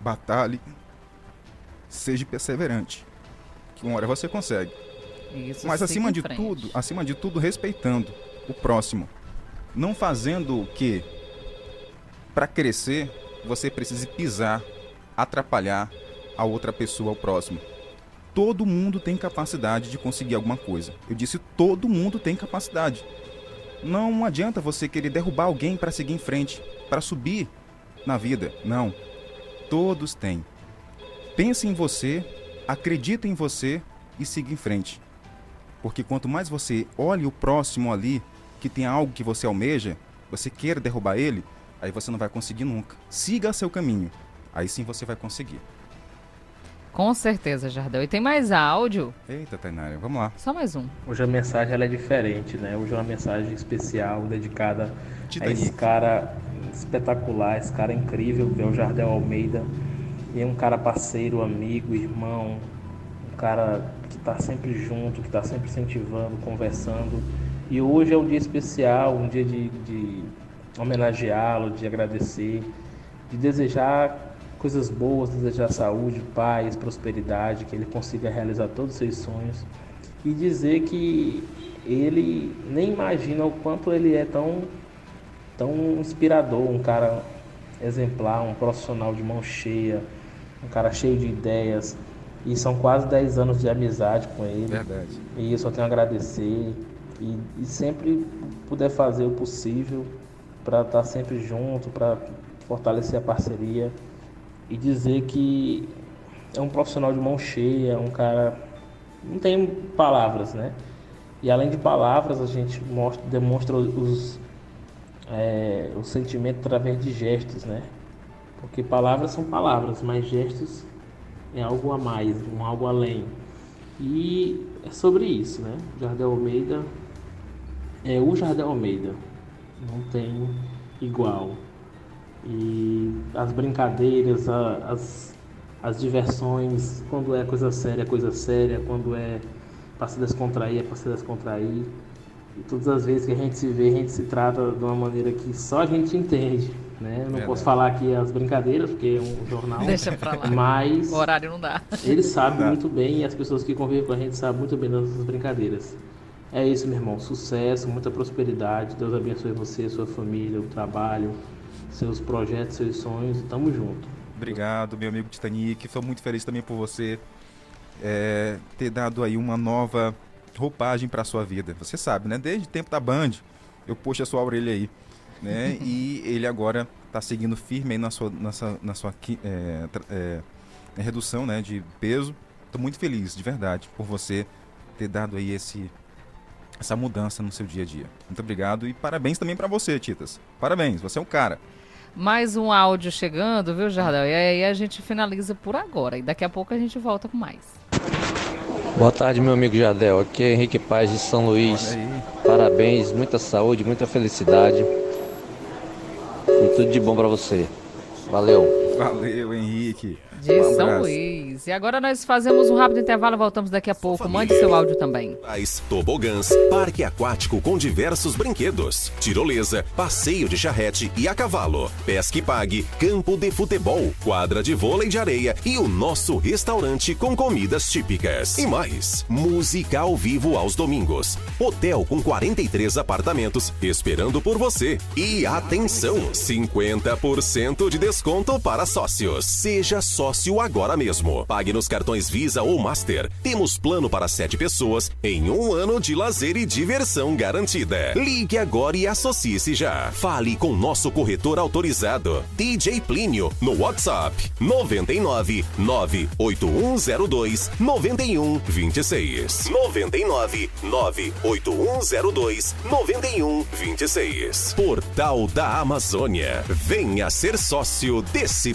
Batalhe, seja perseverante, que uma hora você consegue. Isso, Mas acima de tudo, acima de tudo respeitando o próximo, não fazendo o que para crescer você precise pisar, atrapalhar a outra pessoa, o próximo todo mundo tem capacidade de conseguir alguma coisa. Eu disse todo mundo tem capacidade. Não adianta você querer derrubar alguém para seguir em frente, para subir na vida. Não. Todos têm. Pense em você, acredita em você e siga em frente. Porque quanto mais você olhe o próximo ali, que tem algo que você almeja, você queira derrubar ele, aí você não vai conseguir nunca. Siga seu caminho. Aí sim você vai conseguir. Com certeza, Jardel. E tem mais áudio? Eita, Tainara, vamos lá. Só mais um. Hoje a mensagem ela é diferente, né? Hoje é uma mensagem especial, dedicada Titanic. a esse cara espetacular, esse cara incrível, que é o Jardel Almeida. E é um cara parceiro, amigo, irmão, um cara que está sempre junto, que está sempre incentivando, conversando. E hoje é um dia especial, um dia de, de homenageá-lo, de agradecer, de desejar coisas boas, desejar saúde, paz, prosperidade, que ele consiga realizar todos os seus sonhos e dizer que ele nem imagina o quanto ele é tão tão inspirador, um cara exemplar, um profissional de mão cheia, um cara cheio de ideias. E são quase 10 anos de amizade com ele. Verdade. E eu só tenho a agradecer e, e sempre puder fazer o possível para estar tá sempre junto, para fortalecer a parceria e dizer que é um profissional de mão cheia, um cara. Não tem palavras, né? E além de palavras, a gente mostra, demonstra os, é, o sentimento através de gestos, né? Porque palavras são palavras, mas gestos é algo a mais, um algo além. E é sobre isso, né? Jardel Almeida é o Jardel Almeida, não tem igual. E as brincadeiras, as, as diversões, quando é coisa séria, é coisa séria, quando é para se descontrair, é para se descontrair. E todas as vezes que a gente se vê, a gente se trata de uma maneira que só a gente entende. Né? Eu não posso falar aqui as brincadeiras, porque é um jornal. Deixa pra lá. Mas. O horário não dá. Ele sabe muito bem e as pessoas que convivem com a gente sabem muito bem das nossas brincadeiras. É isso, meu irmão. Sucesso, muita prosperidade. Deus abençoe você, sua família, o trabalho, seus projetos, seus sonhos. Tamo junto. Obrigado, meu amigo Titanic. Estou muito feliz também por você é, ter dado aí uma nova roupagem para sua vida. Você sabe, né? Desde o tempo da Band, eu puxo a sua orelha aí, né? e ele agora está seguindo firme aí na sua, nessa, na sua é, é, redução, né, de peso. Estou muito feliz, de verdade, por você ter dado aí esse essa mudança no seu dia a dia. Muito obrigado e parabéns também para você, Titas. Parabéns, você é um cara. Mais um áudio chegando, viu, Jardel? E aí a gente finaliza por agora. E daqui a pouco a gente volta com mais. Boa tarde, meu amigo Jardel. Aqui é Henrique Paz de São Luís. Parabéns, muita saúde, muita felicidade. E tudo de bom para você. Valeu. Valeu, Henrique. De um São Luís. E agora nós fazemos um rápido intervalo, voltamos daqui a pouco. Mande seu áudio também. Tobogãs, parque aquático com diversos brinquedos, tirolesa, passeio de charrete e a cavalo, pesque pague, campo de futebol, quadra de vôlei de areia e o nosso restaurante com comidas típicas. E mais, música ao vivo aos domingos. Hotel com 43 apartamentos esperando por você. E atenção, 50% de desconto para sócios. Seja sócio agora mesmo. Pague nos cartões Visa ou Master. Temos plano para sete pessoas em um ano de lazer e diversão garantida. Ligue agora e associe-se já. Fale com nosso corretor autorizado, DJ Plínio, no WhatsApp 99 98102 9126. 99 98102 9126. Portal da Amazônia. Venha ser sócio desse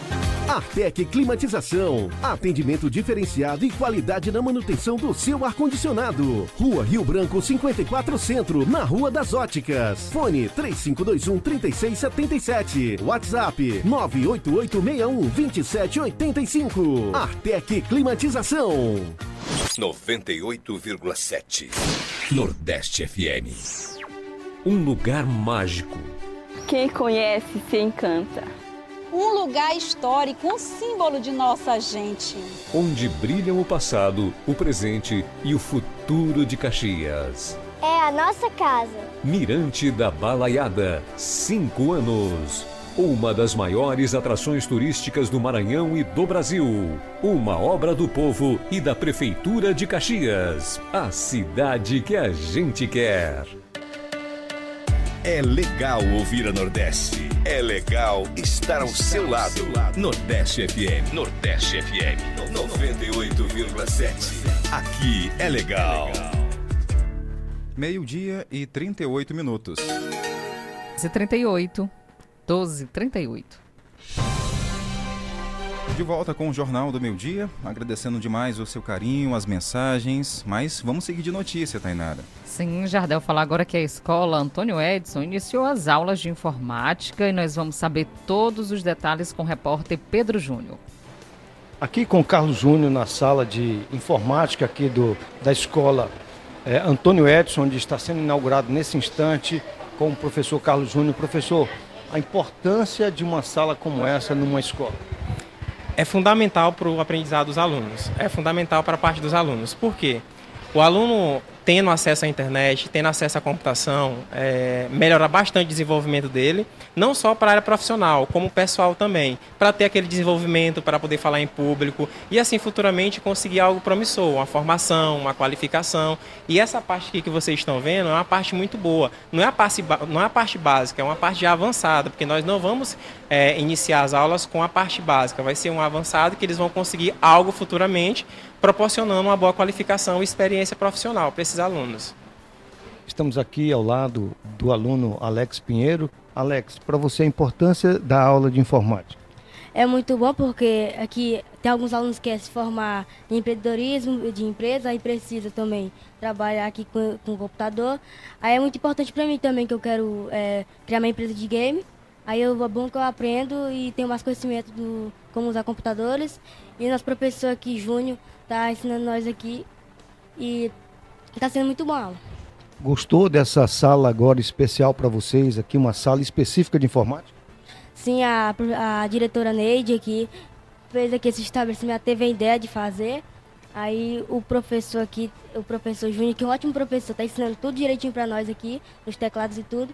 Artec Climatização. Atendimento diferenciado e qualidade na manutenção do seu ar-condicionado. Rua Rio Branco 54 Centro, na Rua das Óticas. Fone 3521 3677. WhatsApp 98861 2785. Artec Climatização. 98,7 Nordeste FM. Um lugar mágico. Quem conhece se encanta. Um lugar histórico, um símbolo de nossa gente. Onde brilham o passado, o presente e o futuro de Caxias. É a nossa casa. Mirante da Balaiada, cinco anos. Uma das maiores atrações turísticas do Maranhão e do Brasil. Uma obra do povo e da Prefeitura de Caxias. A cidade que a gente quer. É legal ouvir a Nordeste. É legal estar ao seu lado. Nordeste FM. Nordeste FM. 98,7. Aqui é legal. Meio-dia e 38 minutos. 38 12 38 De volta com o Jornal do Meio Dia, agradecendo demais o seu carinho, as mensagens, mas vamos seguir de notícia, Tainara. Sim, Jardel, falar agora que a escola Antônio Edson iniciou as aulas de informática e nós vamos saber todos os detalhes com o repórter Pedro Júnior. Aqui com o Carlos Júnior na sala de informática aqui do, da escola é, Antônio Edson, onde está sendo inaugurado nesse instante com o professor Carlos Júnior. Professor, a importância de uma sala como essa numa escola? É fundamental para o aprendizado dos alunos, é fundamental para a parte dos alunos. Por quê? O aluno tendo acesso à internet, tendo acesso à computação, é, melhorar bastante o desenvolvimento dele, não só para a área profissional, como pessoal também, para ter aquele desenvolvimento, para poder falar em público e assim futuramente conseguir algo promissor, uma formação, uma qualificação. E essa parte aqui que vocês estão vendo é uma parte muito boa. Não é a parte, não é a parte básica, é uma parte avançada, porque nós não vamos é, iniciar as aulas com a parte básica, vai ser um avançado que eles vão conseguir algo futuramente proporcionando uma boa qualificação e experiência profissional para esses alunos. Estamos aqui ao lado do aluno Alex Pinheiro. Alex, para você a importância da aula de informática? É muito bom porque aqui tem alguns alunos que querem se formar em empreendedorismo de empresa e precisa também trabalhar aqui com, com o computador. Aí é muito importante para mim também que eu quero é, criar uma empresa de game. Aí eu, é bom que eu aprendo e tenho mais conhecimento do como usar computadores. E nosso professor aqui, Júnior, está ensinando nós aqui e está sendo muito bom a aula. Gostou dessa sala agora especial para vocês aqui, uma sala específica de informática? Sim, a, a diretora Neide aqui fez aqui esse estabelecimento, teve a ideia de fazer. Aí o professor aqui, o professor Júnior, que é um ótimo professor, está ensinando tudo direitinho para nós aqui, os teclados e tudo.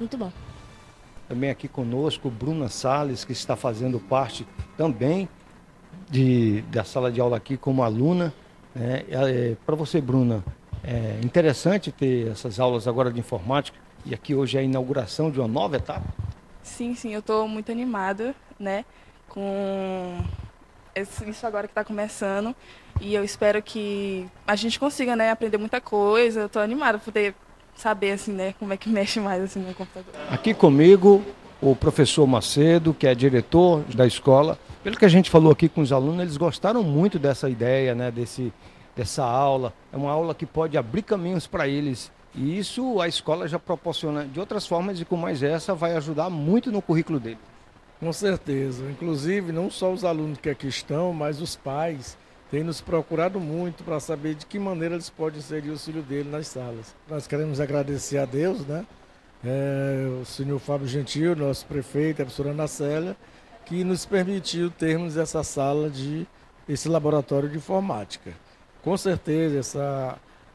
Muito bom. Também aqui conosco, Bruna Sales, que está fazendo parte também de, da sala de aula aqui como aluna. Né? É, Para você, Bruna, é interessante ter essas aulas agora de informática e aqui hoje é a inauguração de uma nova etapa? Sim, sim, eu estou muito animada, né, com isso agora que está começando. E eu espero que a gente consiga, né, aprender muita coisa. Eu tô animada por poder saber, assim, né, como é que mexe mais, assim, no computador. Aqui comigo, o professor Macedo, que é diretor da escola. Pelo que a gente falou aqui com os alunos, eles gostaram muito dessa ideia, né, desse, dessa aula. É uma aula que pode abrir caminhos para eles. E isso a escola já proporciona de outras formas e com mais essa vai ajudar muito no currículo dele. Com certeza. Inclusive, não só os alunos que aqui estão, mas os pais têm nos procurado muito para saber de que maneira eles podem inserir o filho dele nas salas. Nós queremos agradecer a Deus, né? É, o senhor Fábio Gentil, nosso prefeito, a professora Ana Célia, que nos permitiu termos essa sala de esse laboratório de informática. Com certeza, esse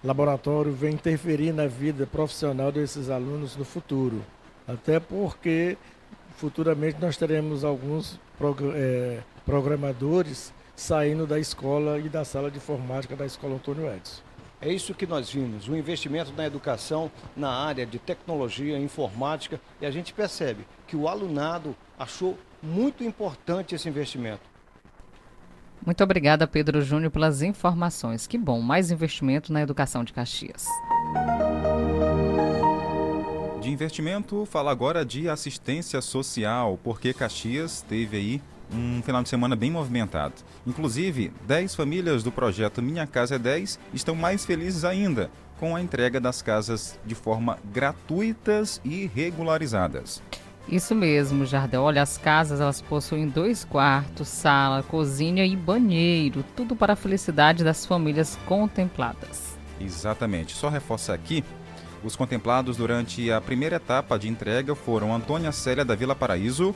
laboratório vem interferir na vida profissional desses alunos no futuro, até porque futuramente nós teremos alguns é, programadores saindo da escola e da sala de informática da Escola Antônio Edson. É isso que nós vimos, o investimento na educação na área de tecnologia, informática, e a gente percebe que o alunado achou muito importante esse investimento. Muito obrigada, Pedro Júnior, pelas informações. Que bom, mais investimento na educação de Caxias. De investimento, fala agora de assistência social, porque Caxias teve aí um final de semana bem movimentado. Inclusive, 10 famílias do projeto Minha Casa é 10 estão mais felizes ainda com a entrega das casas de forma gratuitas e regularizadas. Isso mesmo, Jardel. Olha, as casas elas possuem dois quartos, sala, cozinha e banheiro, tudo para a felicidade das famílias contempladas. Exatamente. Só reforça aqui os contemplados durante a primeira etapa de entrega foram Antônia Célia da Vila Paraíso,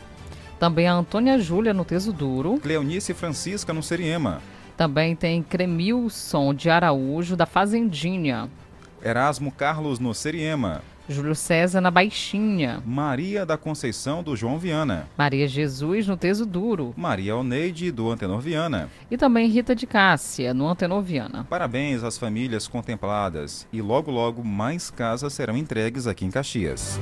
também a Antônia Júlia no Teso Duro. Cleonice Francisca no Seriema. Também tem Cremilson de Araújo da Fazendinha. Erasmo Carlos no Seriema. Júlio César na Baixinha. Maria da Conceição do João Viana. Maria Jesus no Teso Duro. Maria Alneide do Antenor Viana. E também Rita de Cássia no Antenor Viana. Parabéns às famílias contempladas e logo logo mais casas serão entregues aqui em Caxias.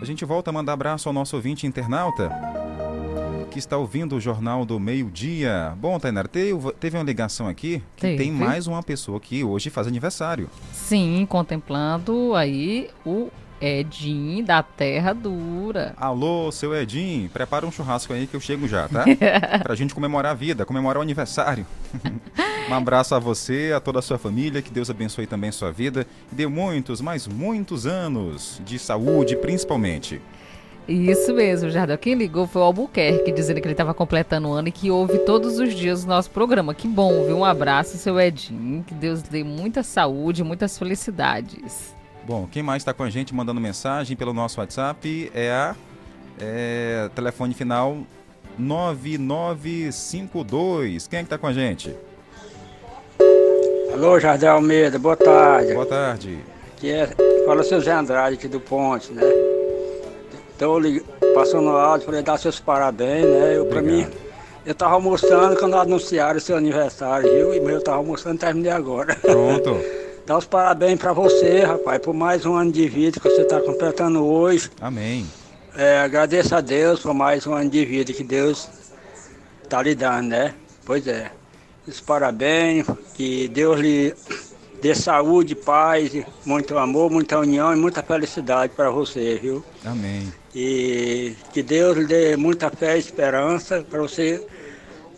A gente volta a mandar abraço ao nosso ouvinte internauta que está ouvindo o Jornal do Meio-Dia. Bom, Tainara, teve uma ligação aqui que teve. tem mais uma pessoa que hoje faz aniversário. Sim, contemplando aí o Edinho da Terra Dura. Alô, seu Edinho, prepara um churrasco aí que eu chego já, tá? pra gente comemorar a vida, comemorar o aniversário. um abraço a você, a toda a sua família, que Deus abençoe também sua vida e dê muitos, mas muitos anos de saúde, principalmente. Isso mesmo, Jardel. Quem ligou foi o Albuquerque, dizendo que ele estava completando o ano e que ouve todos os dias o nosso programa. Que bom, viu? Um abraço, seu Edinho. Que Deus dê muita saúde, muitas felicidades. Bom, quem mais está com a gente mandando mensagem pelo nosso WhatsApp é a é, telefone final 9952. Quem é que está com a gente? Alô, Jardel Almeida, boa tarde. Boa tarde. Aqui é, fala seu Zé Andrade aqui do Ponte, né? Estou passando áudio para dar seus parabéns, né? Eu, para mim, eu estava almoçando quando anunciaram o seu aniversário, viu? E eu estava almoçando e terminei agora. Pronto. Dá os parabéns para você, rapaz, por mais um ano de vida que você está completando hoje. Amém. É, agradeço a Deus por mais um ano de vida que Deus está lhe dando, né? Pois é. Os parabéns, que Deus lhe dê saúde, paz, muito amor, muita união e muita felicidade para você, viu? Amém. E que Deus lhe dê muita fé e esperança para você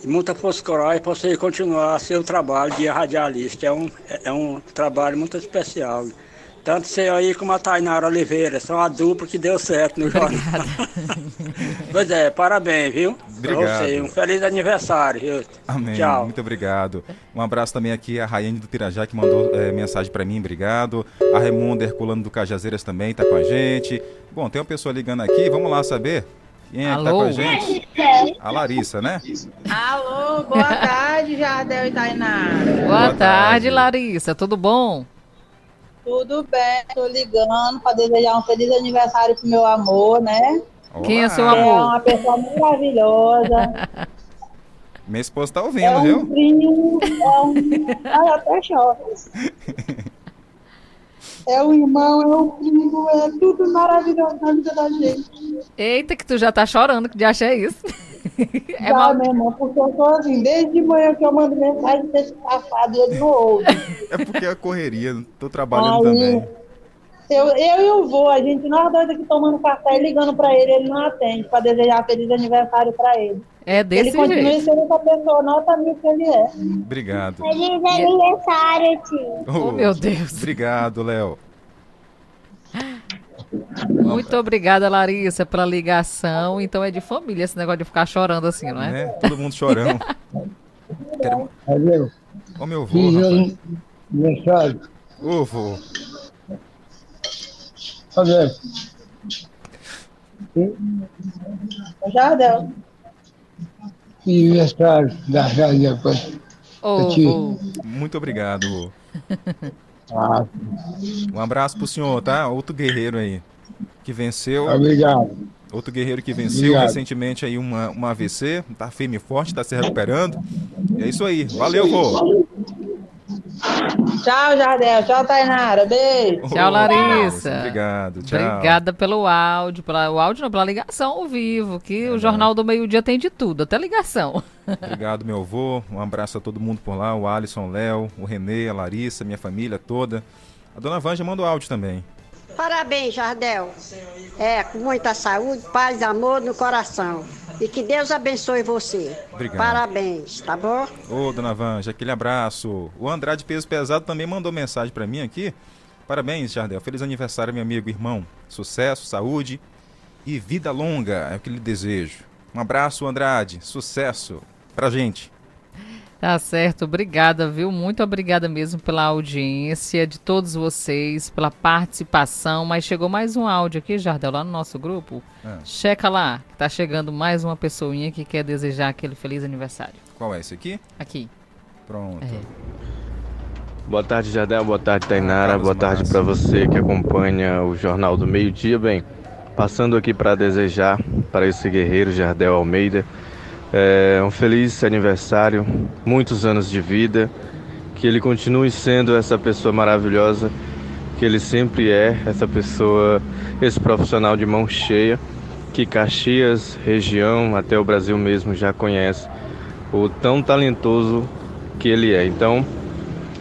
e muita força coragem para você continuar seu trabalho de radialista. É um, é um trabalho muito especial. Tanto você aí como a Tainara Oliveira, são a dupla que deu certo no jornal. pois é, parabéns, viu? Obrigado. Pra você. Um feliz aniversário, viu? Amém. Tchau. Muito obrigado. Um abraço também aqui a Raiane do Pirajá, que mandou é, mensagem para mim, obrigado. A Raimunda Herculano do Cajazeiras também está com a gente. Bom, tem uma pessoa ligando aqui, vamos lá saber. Quem é Alô? que tá com a gente? A Larissa, né? Alô, boa tarde, Jardel e Tainá. Boa, boa tarde, tarde, Larissa. Tudo bom? Tudo bem, tô ligando para desejar um feliz aniversário pro meu amor, né? Olá. Quem é seu amor? É uma pessoa maravilhosa. Minha esposa tá ouvindo, é um viu? Primo, é um... Ai, até chove. É um irmão, é um primo, é tudo maravilhoso na vida da gente. Eita, que tu já tá chorando, que de achar isso. É Já, mal... meu irmão, porque eu tô assim, desde de manhã que eu mando mensagem desse safado e ele não ouve. É porque é correria, tô trabalhando Aí, também. Eu, eu e o vô, a gente, nós dois aqui tomando café e ligando pra ele, ele não atende, pra desejar feliz aniversário pra ele. É desse ele continua jeito. sendo essa pessoa nota mil que ele é. Obrigado. Feliz aniversário, tio. Oh, meu Deus. Obrigado, Léo. Muito obrigada, Larissa, pela ligação. Então é de família esse negócio de ficar chorando assim, não é? Né? Todo mundo chorando. Quero... Valeu. Ó meu vô, rapaz. aniversário. Ô, vô. Valeu. Jardel. Aniversário da Rádio depois. Tio. vô. Muito obrigado, vô. Ah, Um abraço pro senhor, tá? Outro guerreiro aí. Que venceu. Obrigado. Outro guerreiro que venceu Obrigado. recentemente aí uma, uma AVC. Tá firme e forte, tá se recuperando. É isso aí. Valeu, vô. Tchau, Jardel. Tchau, Tainara. Beijo. Tchau, Larissa. Obrigado, tchau. Obrigada pelo áudio, pela, o áudio não, pela ligação ao vivo, que o Jornal do Meio Dia tem de tudo, até ligação. Obrigado, meu avô. Um abraço a todo mundo por lá. O Alisson, o Léo, o Renê, a Larissa, minha família toda. A dona Vanja manda o áudio também. Parabéns, Jardel. É, com muita saúde, paz amor no coração. E que Deus abençoe você. Obrigado. Parabéns, tá bom? Ô, dona Vanja, aquele abraço. O Andrade Peso Pesado também mandou mensagem pra mim aqui. Parabéns, Jardel. Feliz aniversário, meu amigo, irmão. Sucesso, saúde e vida longa é o que lhe desejo. Um abraço, Andrade. Sucesso pra gente. Tá certo, obrigada, viu? Muito obrigada mesmo pela audiência de todos vocês, pela participação. Mas chegou mais um áudio aqui, Jardel, lá no nosso grupo. Ah. Checa lá, que tá chegando mais uma pessoinha que quer desejar aquele feliz aniversário. Qual é esse aqui? Aqui. Pronto. Boa tarde, Jardel. Boa tarde, Tainara. Boa tarde para você que acompanha o Jornal do Meio Dia. Bem, passando aqui para desejar para esse guerreiro Jardel Almeida é, um feliz aniversário, muitos anos de vida, que ele continue sendo essa pessoa maravilhosa que ele sempre é, essa pessoa, esse profissional de mão cheia, que Caxias, região, até o Brasil mesmo já conhece, o tão talentoso que ele é. Então,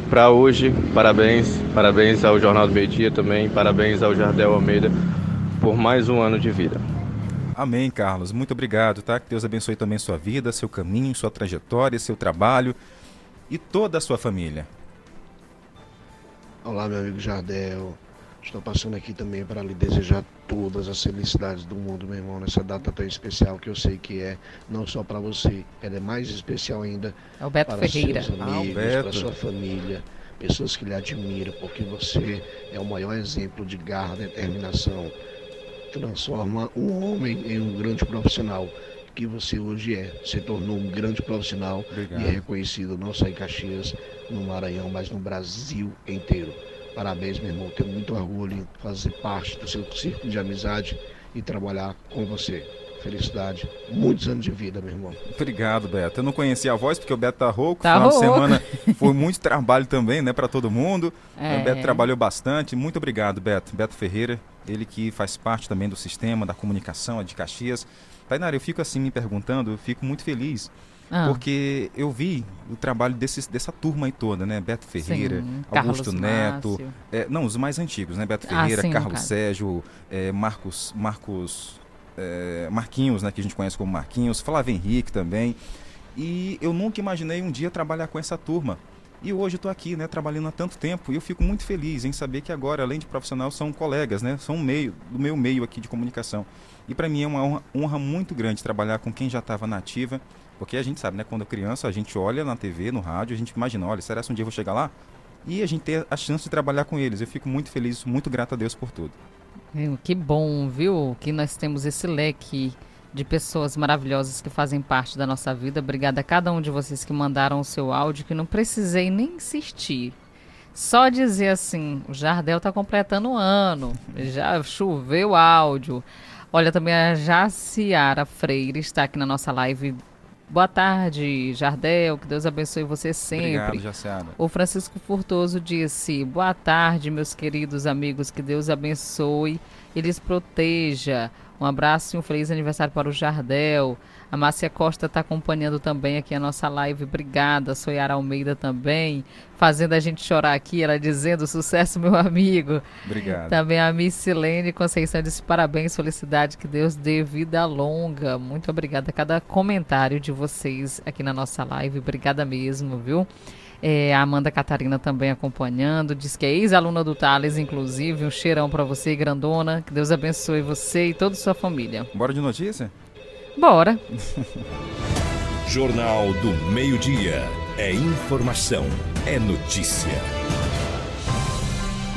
para hoje, parabéns, parabéns ao Jornal do Meio Dia também, parabéns ao Jardel Almeida por mais um ano de vida. Amém, Carlos. Muito obrigado, tá? Que Deus abençoe também sua vida, seu caminho, sua trajetória, seu trabalho e toda a sua família. Olá, meu amigo Jardel. Estou passando aqui também para lhe desejar todas as felicidades do mundo, meu irmão, nessa data tão especial que eu sei que é, não só para você, ela é mais especial ainda É o Beto para Ferreira. seus o amigos, Beto. para sua família, pessoas que lhe admiram, porque você é o maior exemplo de garra, determinação. Transforma um homem em um grande profissional que você hoje é. Se tornou um grande profissional Obrigado. e é reconhecido não só em Caxias, no Maranhão, mas no Brasil inteiro. Parabéns, meu irmão. Tenho muito orgulho em fazer parte do seu círculo de amizade e trabalhar com você. Felicidade, muitos anos de vida, meu irmão. Obrigado, Beto. Eu não conhecia a voz porque o Beto tá rouco. Tá Final de rouco. semana foi muito trabalho também, né, para todo mundo. É. O Beto trabalhou bastante. Muito obrigado, Beto. Beto Ferreira, ele que faz parte também do sistema da comunicação de Caxias. Tainara, eu fico assim me perguntando, eu fico muito feliz. Ah. Porque eu vi o trabalho desses, dessa turma aí toda, né? Beto Ferreira, Sim, Augusto Carlos Neto. É, não, os mais antigos, né? Beto Ah, Ferreira, sim, no Carlos. Sérgio, é, Marcos, Marcos é, Marquinhos, né? Que a gente conhece como Marquinhos, Flávio Henrique também. E eu nunca imaginei um dia trabalhar com essa turma. E hoje estou aqui, né, trabalhando há tanto tempo e eu fico muito feliz em saber que agora, além de profissional, são colegas, né, são meio, do meu meio aqui de comunicação. E para mim é uma honra, honra muito grande trabalhar com quem já estava na ativa, porque a gente sabe, né, quando criança, a gente olha na TV, no rádio, a gente imagina, olha, será que um dia eu vou chegar lá? E a gente ter a chance de trabalhar com eles. Eu fico muito feliz, muito grato a Deus por tudo. Que bom, viu? Que nós temos esse leque de pessoas maravilhosas que fazem parte da nossa vida. Obrigada a cada um de vocês que mandaram o seu áudio, que não precisei nem insistir. Só dizer assim, o Jardel está completando um ano, já choveu áudio. Olha, também a Jaciara Freire está aqui na nossa live. Boa tarde, Jardel, que Deus abençoe você sempre. Obrigado, Jaciara. O Francisco Furtoso disse: Boa tarde, meus queridos amigos, que Deus abençoe e lhes proteja. Um abraço e um feliz aniversário para o Jardel. A Márcia Costa está acompanhando também aqui a nossa live. Obrigada. A Soyara Almeida também, fazendo a gente chorar aqui. Ela dizendo sucesso, meu amigo. Obrigado. Também a Miss Silene Conceição disse parabéns, felicidade, que Deus dê vida longa. Muito obrigada a cada comentário de vocês aqui na nossa live. Obrigada mesmo, viu? É, a Amanda Catarina também acompanhando, diz que é ex-aluna do Thales, inclusive. Um cheirão para você, grandona. Que Deus abençoe você e toda a sua família. Bora de notícia? Bora. Jornal do Meio-Dia. É informação, é notícia.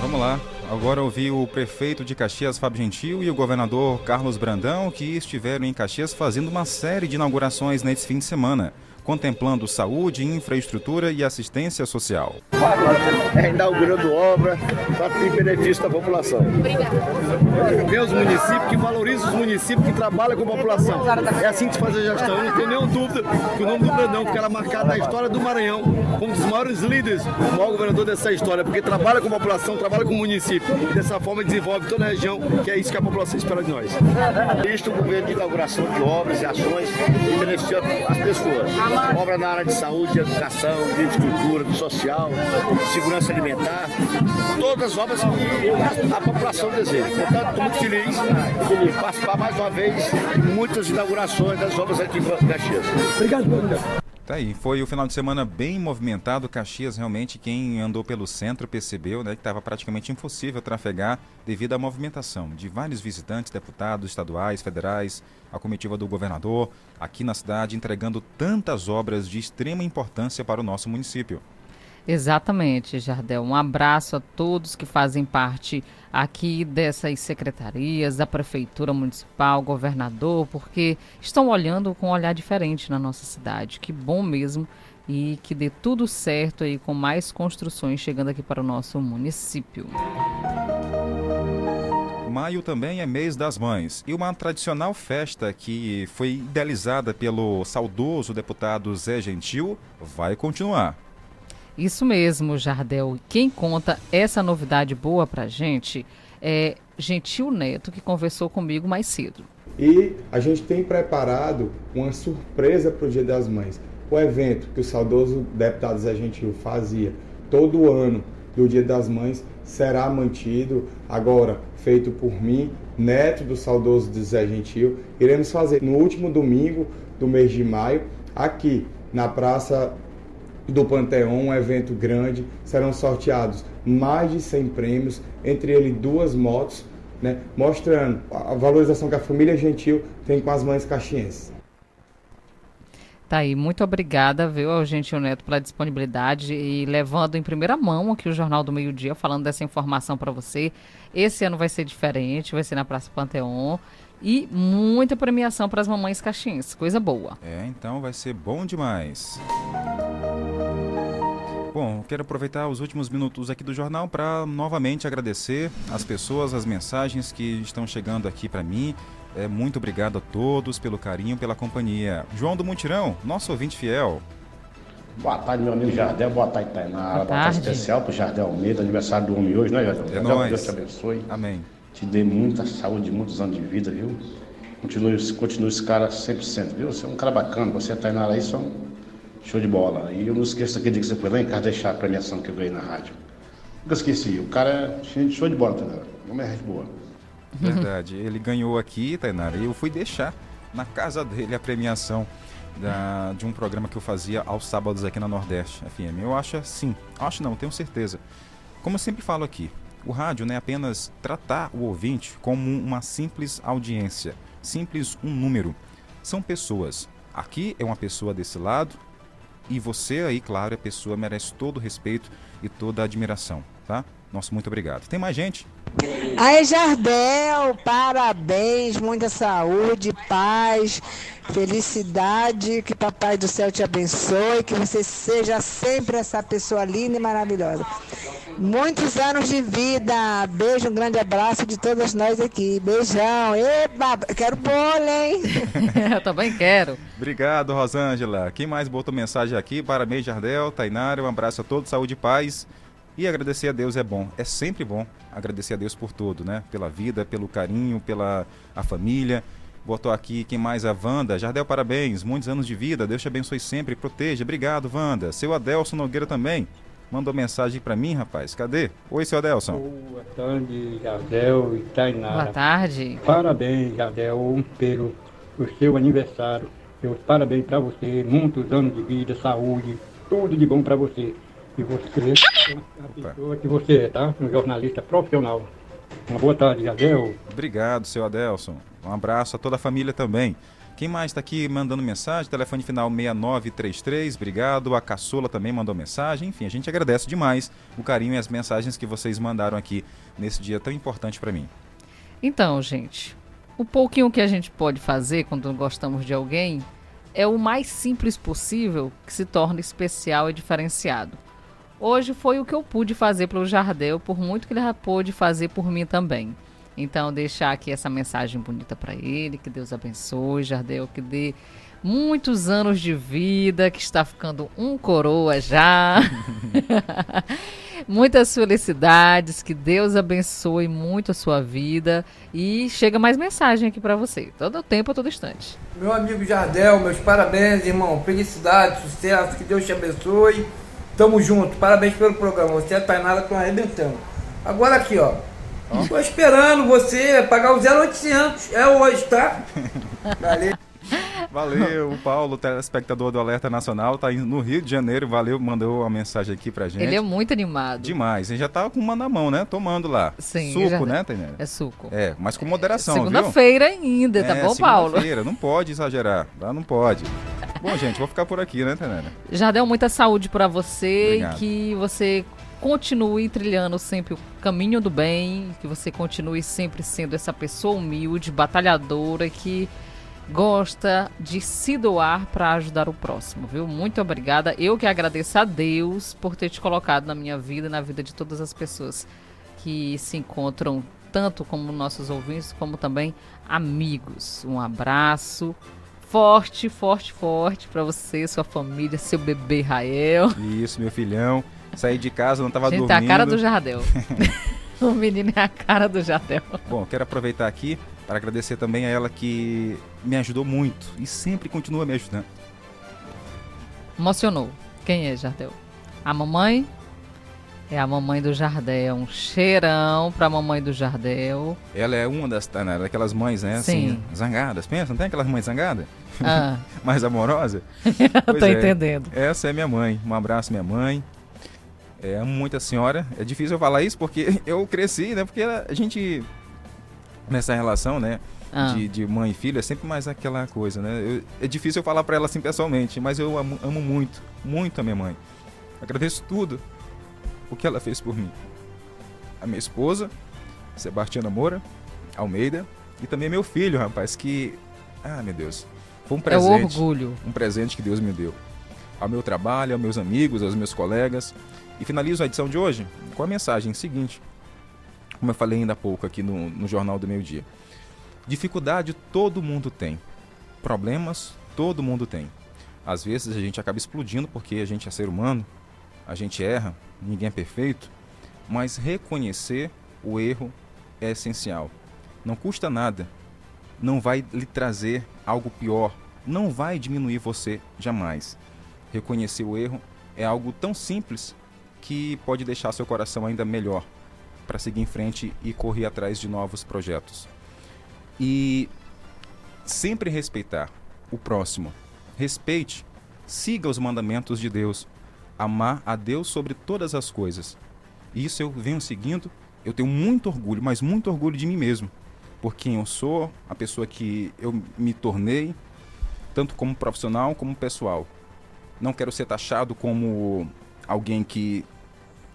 Vamos lá. Agora ouvi o prefeito de Caxias, Fábio Gentil, e o governador Carlos Brandão, que estiveram em Caxias fazendo uma série de inaugurações nesse fim de semana contemplando saúde, infraestrutura e assistência social. É inaugurando obra para ter benefício da população. Vê os municípios que valorizam os municípios que trabalham com a população. É assim que se faz a gestão. Eu não tenho nenhuma dúvida que o nome do Brandão ficará marcado na história do Maranhão como um dos maiores líderes, o maior governador dessa história, porque trabalha com a população, trabalha com o município. E dessa forma desenvolve toda a região, que é isso que a população espera de nós. Isto o governo de inauguração de obras e ações que beneficiam as pessoas obra na área de saúde, de educação, de infraestrutura, de social, de segurança alimentar, todas as obras que a população deseja. Portanto, estou muito feliz de participar mais uma vez de muitas inaugurações das obras aqui em Caxias. Obrigado, Tá aí, foi o final de semana bem movimentado. Caxias, realmente, quem andou pelo centro percebeu né, que estava praticamente impossível trafegar devido à movimentação de vários visitantes, deputados estaduais, federais, a comitiva do governador, aqui na cidade, entregando tantas obras de extrema importância para o nosso município. Exatamente, Jardel. Um abraço a todos que fazem parte aqui dessas secretarias, da Prefeitura Municipal, governador, porque estão olhando com um olhar diferente na nossa cidade. Que bom mesmo e que dê tudo certo aí com mais construções chegando aqui para o nosso município. Maio também é mês das mães e uma tradicional festa que foi idealizada pelo saudoso deputado Zé Gentil vai continuar. Isso mesmo, Jardel. Quem conta essa novidade boa pra gente é Gentil Neto, que conversou comigo mais cedo. E a gente tem preparado uma surpresa para o Dia das Mães. O evento que o saudoso deputado Zé Gentil fazia todo ano do Dia das Mães será mantido, agora feito por mim, neto do saudoso Zé Gentil. Iremos fazer no último domingo do mês de maio, aqui na Praça do Panteão, um evento grande. Serão sorteados mais de 100 prêmios, entre eles duas motos, né, mostrando a valorização que a família Gentil tem com as mães caxienses. Tá aí, muito obrigada, viu, ao Gentil Neto, pela disponibilidade e levando em primeira mão aqui o Jornal do Meio Dia, falando dessa informação para você. Esse ano vai ser diferente, vai ser na Praça Panteão e muita premiação para as mamães caxienses, coisa boa. É, então vai ser bom demais. Bom, quero aproveitar os últimos minutos aqui do jornal para novamente agradecer as pessoas, as mensagens que estão chegando aqui para mim. É, muito obrigado a todos pelo carinho, pela companhia. João do Mutirão, nosso ouvinte fiel. Boa tarde, meu amigo Jardel. Boa tarde, Tainara. Boa, Boa tarde especial para o Jardel Almeida, aniversário do homem hoje, né, Jardel? É Jardel, nóis. Deus te abençoe. Amém. Te dê muita saúde, muitos anos de vida, viu? Continue, continue esse cara 100%, viu? Você é um cara bacana. Você, Tainara, aí são Show de bola. E eu não esqueço aquele dia que você foi lá em casa deixar a premiação que eu ganhei na rádio. Nunca esqueci. O cara é show de bola, Tainara. Não é boa. Verdade. Ele ganhou aqui, Tainara, e eu fui deixar na casa dele a premiação da, de um programa que eu fazia aos sábados aqui na Nordeste FM. Eu acho assim, acho não, tenho certeza. Como eu sempre falo aqui, o rádio não é apenas tratar o ouvinte como uma simples audiência, simples um número. São pessoas. Aqui é uma pessoa desse lado, e você aí, claro, a pessoa merece todo o respeito e toda a admiração, tá? Nosso muito obrigado. Tem mais gente? Aí, Jardel, parabéns, muita saúde, paz, felicidade, que Papai do Céu te abençoe, que você seja sempre essa pessoa linda e maravilhosa. Muitos anos de vida, beijo, um grande abraço de todas nós aqui. Beijão, eba, quero bolo, hein? Eu também quero. Obrigado, Rosângela. Quem mais botou mensagem aqui? Parabéns, Jardel, Tainara, um abraço a todos, saúde e paz. E agradecer a Deus é bom, é sempre bom agradecer a Deus por tudo, né? Pela vida, pelo carinho, pela a família. Botou aqui quem mais? A Wanda. Jardel, parabéns, muitos anos de vida. Deus te abençoe sempre e proteja. Obrigado, Wanda. Seu Adelson Nogueira também mandou mensagem para mim, rapaz. Cadê? Oi, seu Adelson. Boa tarde, Jardel e Tainara. Boa tarde. Parabéns, Jardel, pelo o seu aniversário. Meus parabéns para você. Muitos anos de vida, saúde, tudo de bom para você. E você, a pessoa que você é, tá? Um jornalista profissional. Uma boa tarde, Jardel. Obrigado, seu Adelson. Um abraço a toda a família também. Quem mais está aqui mandando mensagem? Telefone final 6933, obrigado. A Caçola também mandou mensagem. Enfim, a gente agradece demais o carinho e as mensagens que vocês mandaram aqui nesse dia tão importante para mim. Então, gente, o pouquinho que a gente pode fazer quando gostamos de alguém é o mais simples possível que se torna especial e diferenciado. Hoje foi o que eu pude fazer pelo Jardel, por muito que ele já pôde fazer por mim também. Então, deixar aqui essa mensagem bonita para ele, que Deus abençoe, Jardel, que dê muitos anos de vida, que está ficando um coroa já. Muitas felicidades, que Deus abençoe muito a sua vida e chega mais mensagem aqui para você, todo o tempo, a todo instante. Meu amigo Jardel, meus parabéns, irmão. Felicidade, sucesso, que Deus te abençoe. Tamo junto, parabéns pelo programa. Você e a Tainara estão arrebentando. Agora aqui, ó. Tô esperando você pagar o 0800. É hoje, tá? Valeu. Valeu, o Paulo, telespectador do Alerta Nacional, tá indo no Rio de Janeiro. Valeu, mandou uma mensagem aqui pra gente. Ele é muito animado. Demais. Ele já tá com uma na mão, né? Tomando lá. Sim. Suco, já... né, Tainara? É suco. É, mas com moderação, viu? Segunda-feira ainda, tá é, bom, Paulo? Segunda-feira, não pode exagerar. Lá não pode. Bom, gente, vou ficar por aqui, né, Tainara? Já deu muita saúde para você Obrigado. e que você continue trilhando sempre o caminho do bem, que você continue sempre sendo essa pessoa humilde, batalhadora que gosta de se doar para ajudar o próximo, viu? Muito obrigada. Eu que agradeço a Deus por ter te colocado na minha vida e na vida de todas as pessoas que se encontram tanto como nossos ouvintes, como também amigos. Um abraço forte, forte, forte para você, sua família, seu bebê Rael. Isso, meu filhão. Saí de casa, não tava Gente, dormindo. é a cara do Jardel. o menino é a cara do Jardel. Bom, quero aproveitar aqui para agradecer também a ela que me ajudou muito e sempre continua me ajudando. Emocionou. Quem é Jardel? A mamãe? É a mamãe do Jardel. Um cheirão pra mamãe do Jardel. Ela é uma das né, daquelas mães, né? Sim. Assim, zangadas. Pensa, não tem aquelas mães zangadas? Ah. Mais amorosa? Tô é. entendendo. Essa é minha mãe. Um abraço, minha mãe. É, amo muito a senhora. É difícil eu falar isso porque eu cresci, né? Porque a gente, nessa relação, né? Ah. De, de mãe e filho, é sempre mais aquela coisa, né? Eu- é difícil eu falar pra ela assim pessoalmente, mas eu amo, amo muito, muito a minha mãe. Agradeço tudo o que ela fez por mim. A minha esposa, Sebastiana Moura, Almeida, e também meu filho, rapaz, que. Ah, meu Deus. Foi um É presente. orgulho. Um presente que Deus me deu. Ao meu trabalho, aos meus amigos, aos meus colegas. E finalizo a edição de hoje com a mensagem seguinte. Como eu falei ainda há pouco aqui no, no Jornal do Meio Dia. Dificuldade todo mundo tem. Problemas todo mundo tem. Às vezes a gente acaba explodindo porque a gente é ser humano, a gente erra, ninguém é perfeito, mas reconhecer o erro é essencial. Não custa nada, não vai lhe trazer algo pior, não vai diminuir você jamais. Reconhecer o erro é algo tão simples que pode deixar seu coração ainda melhor para seguir em frente e correr atrás de novos projetos. E sempre respeitar o próximo. Respeite, siga os mandamentos de Deus. Amar a Deus sobre todas as coisas. Isso eu venho seguindo, eu tenho muito orgulho, mas muito orgulho de mim mesmo. Por quem eu sou, a pessoa que eu me tornei, tanto como profissional como pessoal. Não quero ser taxado como alguém que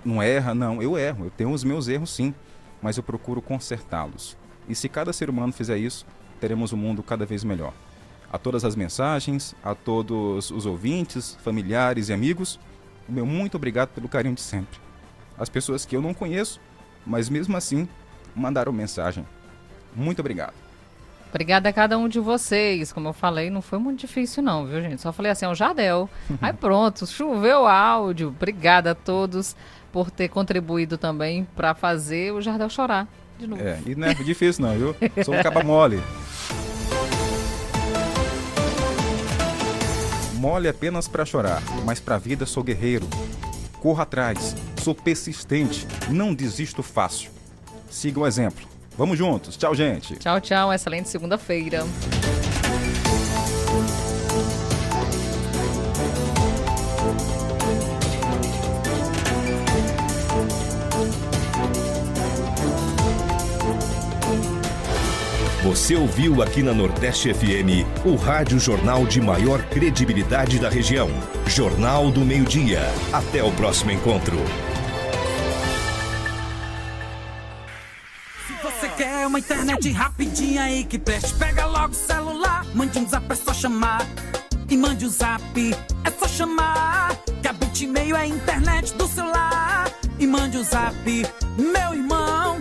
não erra, não. Eu erro, eu tenho os meus erros sim, mas eu procuro consertá-los. E se cada ser humano fizer isso, teremos um mundo cada vez melhor. A todas as mensagens, a todos os ouvintes, familiares e amigos, meu muito obrigado pelo carinho de sempre. As pessoas que eu não conheço, mas mesmo assim mandaram mensagem. Muito obrigado. Obrigada a cada um de vocês. Como eu falei, não foi muito difícil, não, viu, gente? Só falei assim, é o Jardel. Aí pronto, choveu áudio. Obrigada a todos por ter contribuído também para fazer o Jardel chorar de novo. É, e não é difícil não, viu? Sou um caba mole. Mole apenas para chorar, mas para a vida sou guerreiro. Corro atrás, sou persistente, não desisto fácil. Siga o exemplo. Vamos juntos. Tchau, gente. Tchau, tchau. Excelente segunda-feira. Você ouviu aqui na Nordeste FM o rádio jornal de maior credibilidade da região. Jornal do Meio-Dia. Até o próximo encontro. Se você quer uma internet rapidinha aí que preste, pega logo o celular. Mande um zap, é só chamar. E mande um zap, é só chamar. Que a Bitmail é a internet do celular. E mande um zap, meu irmão.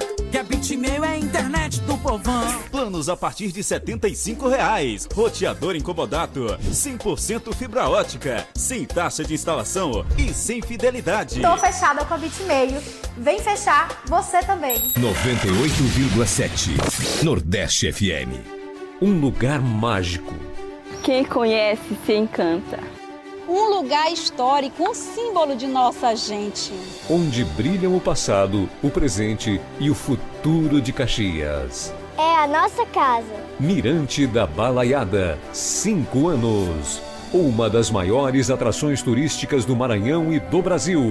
Bitmail é a internet do povão. Planos a partir de 75 reais. Roteador incomodato. 100% fibra ótica. Sem taxa de instalação e sem fidelidade. Tô fechada com a Bitmail. Vem fechar você também. 98,7 Nordeste FM. Um lugar mágico. Quem conhece se encanta. Um lugar histórico, um símbolo de nossa gente. Onde brilham o passado, o presente e o futuro de Caxias. É a nossa casa. Mirante da Balaiada, cinco anos. Uma das maiores atrações turísticas do Maranhão e do Brasil.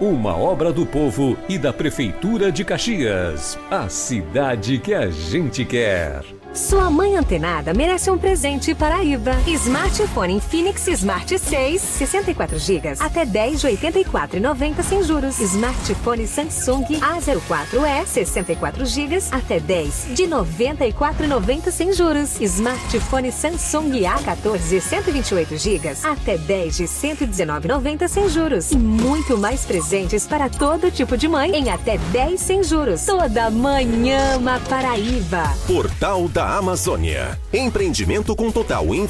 Uma obra do povo e da Prefeitura de Caxias. A cidade que a gente quer. Sua mãe antenada merece um presente Paraíba. Smartphone Infinix Smart 6, 64 GB, até 10 de 84,90 sem juros. Smartphone Samsung A04e, 64 GB, até 10 de 94,90 sem juros. Smartphone Samsung A14, 128 GB, até 10 de 119,90 sem juros. E muito mais presentes para todo tipo de mãe em até 10 sem juros. Toda ama Paraíba. Portal da Amazônia. Empreendimento com total infra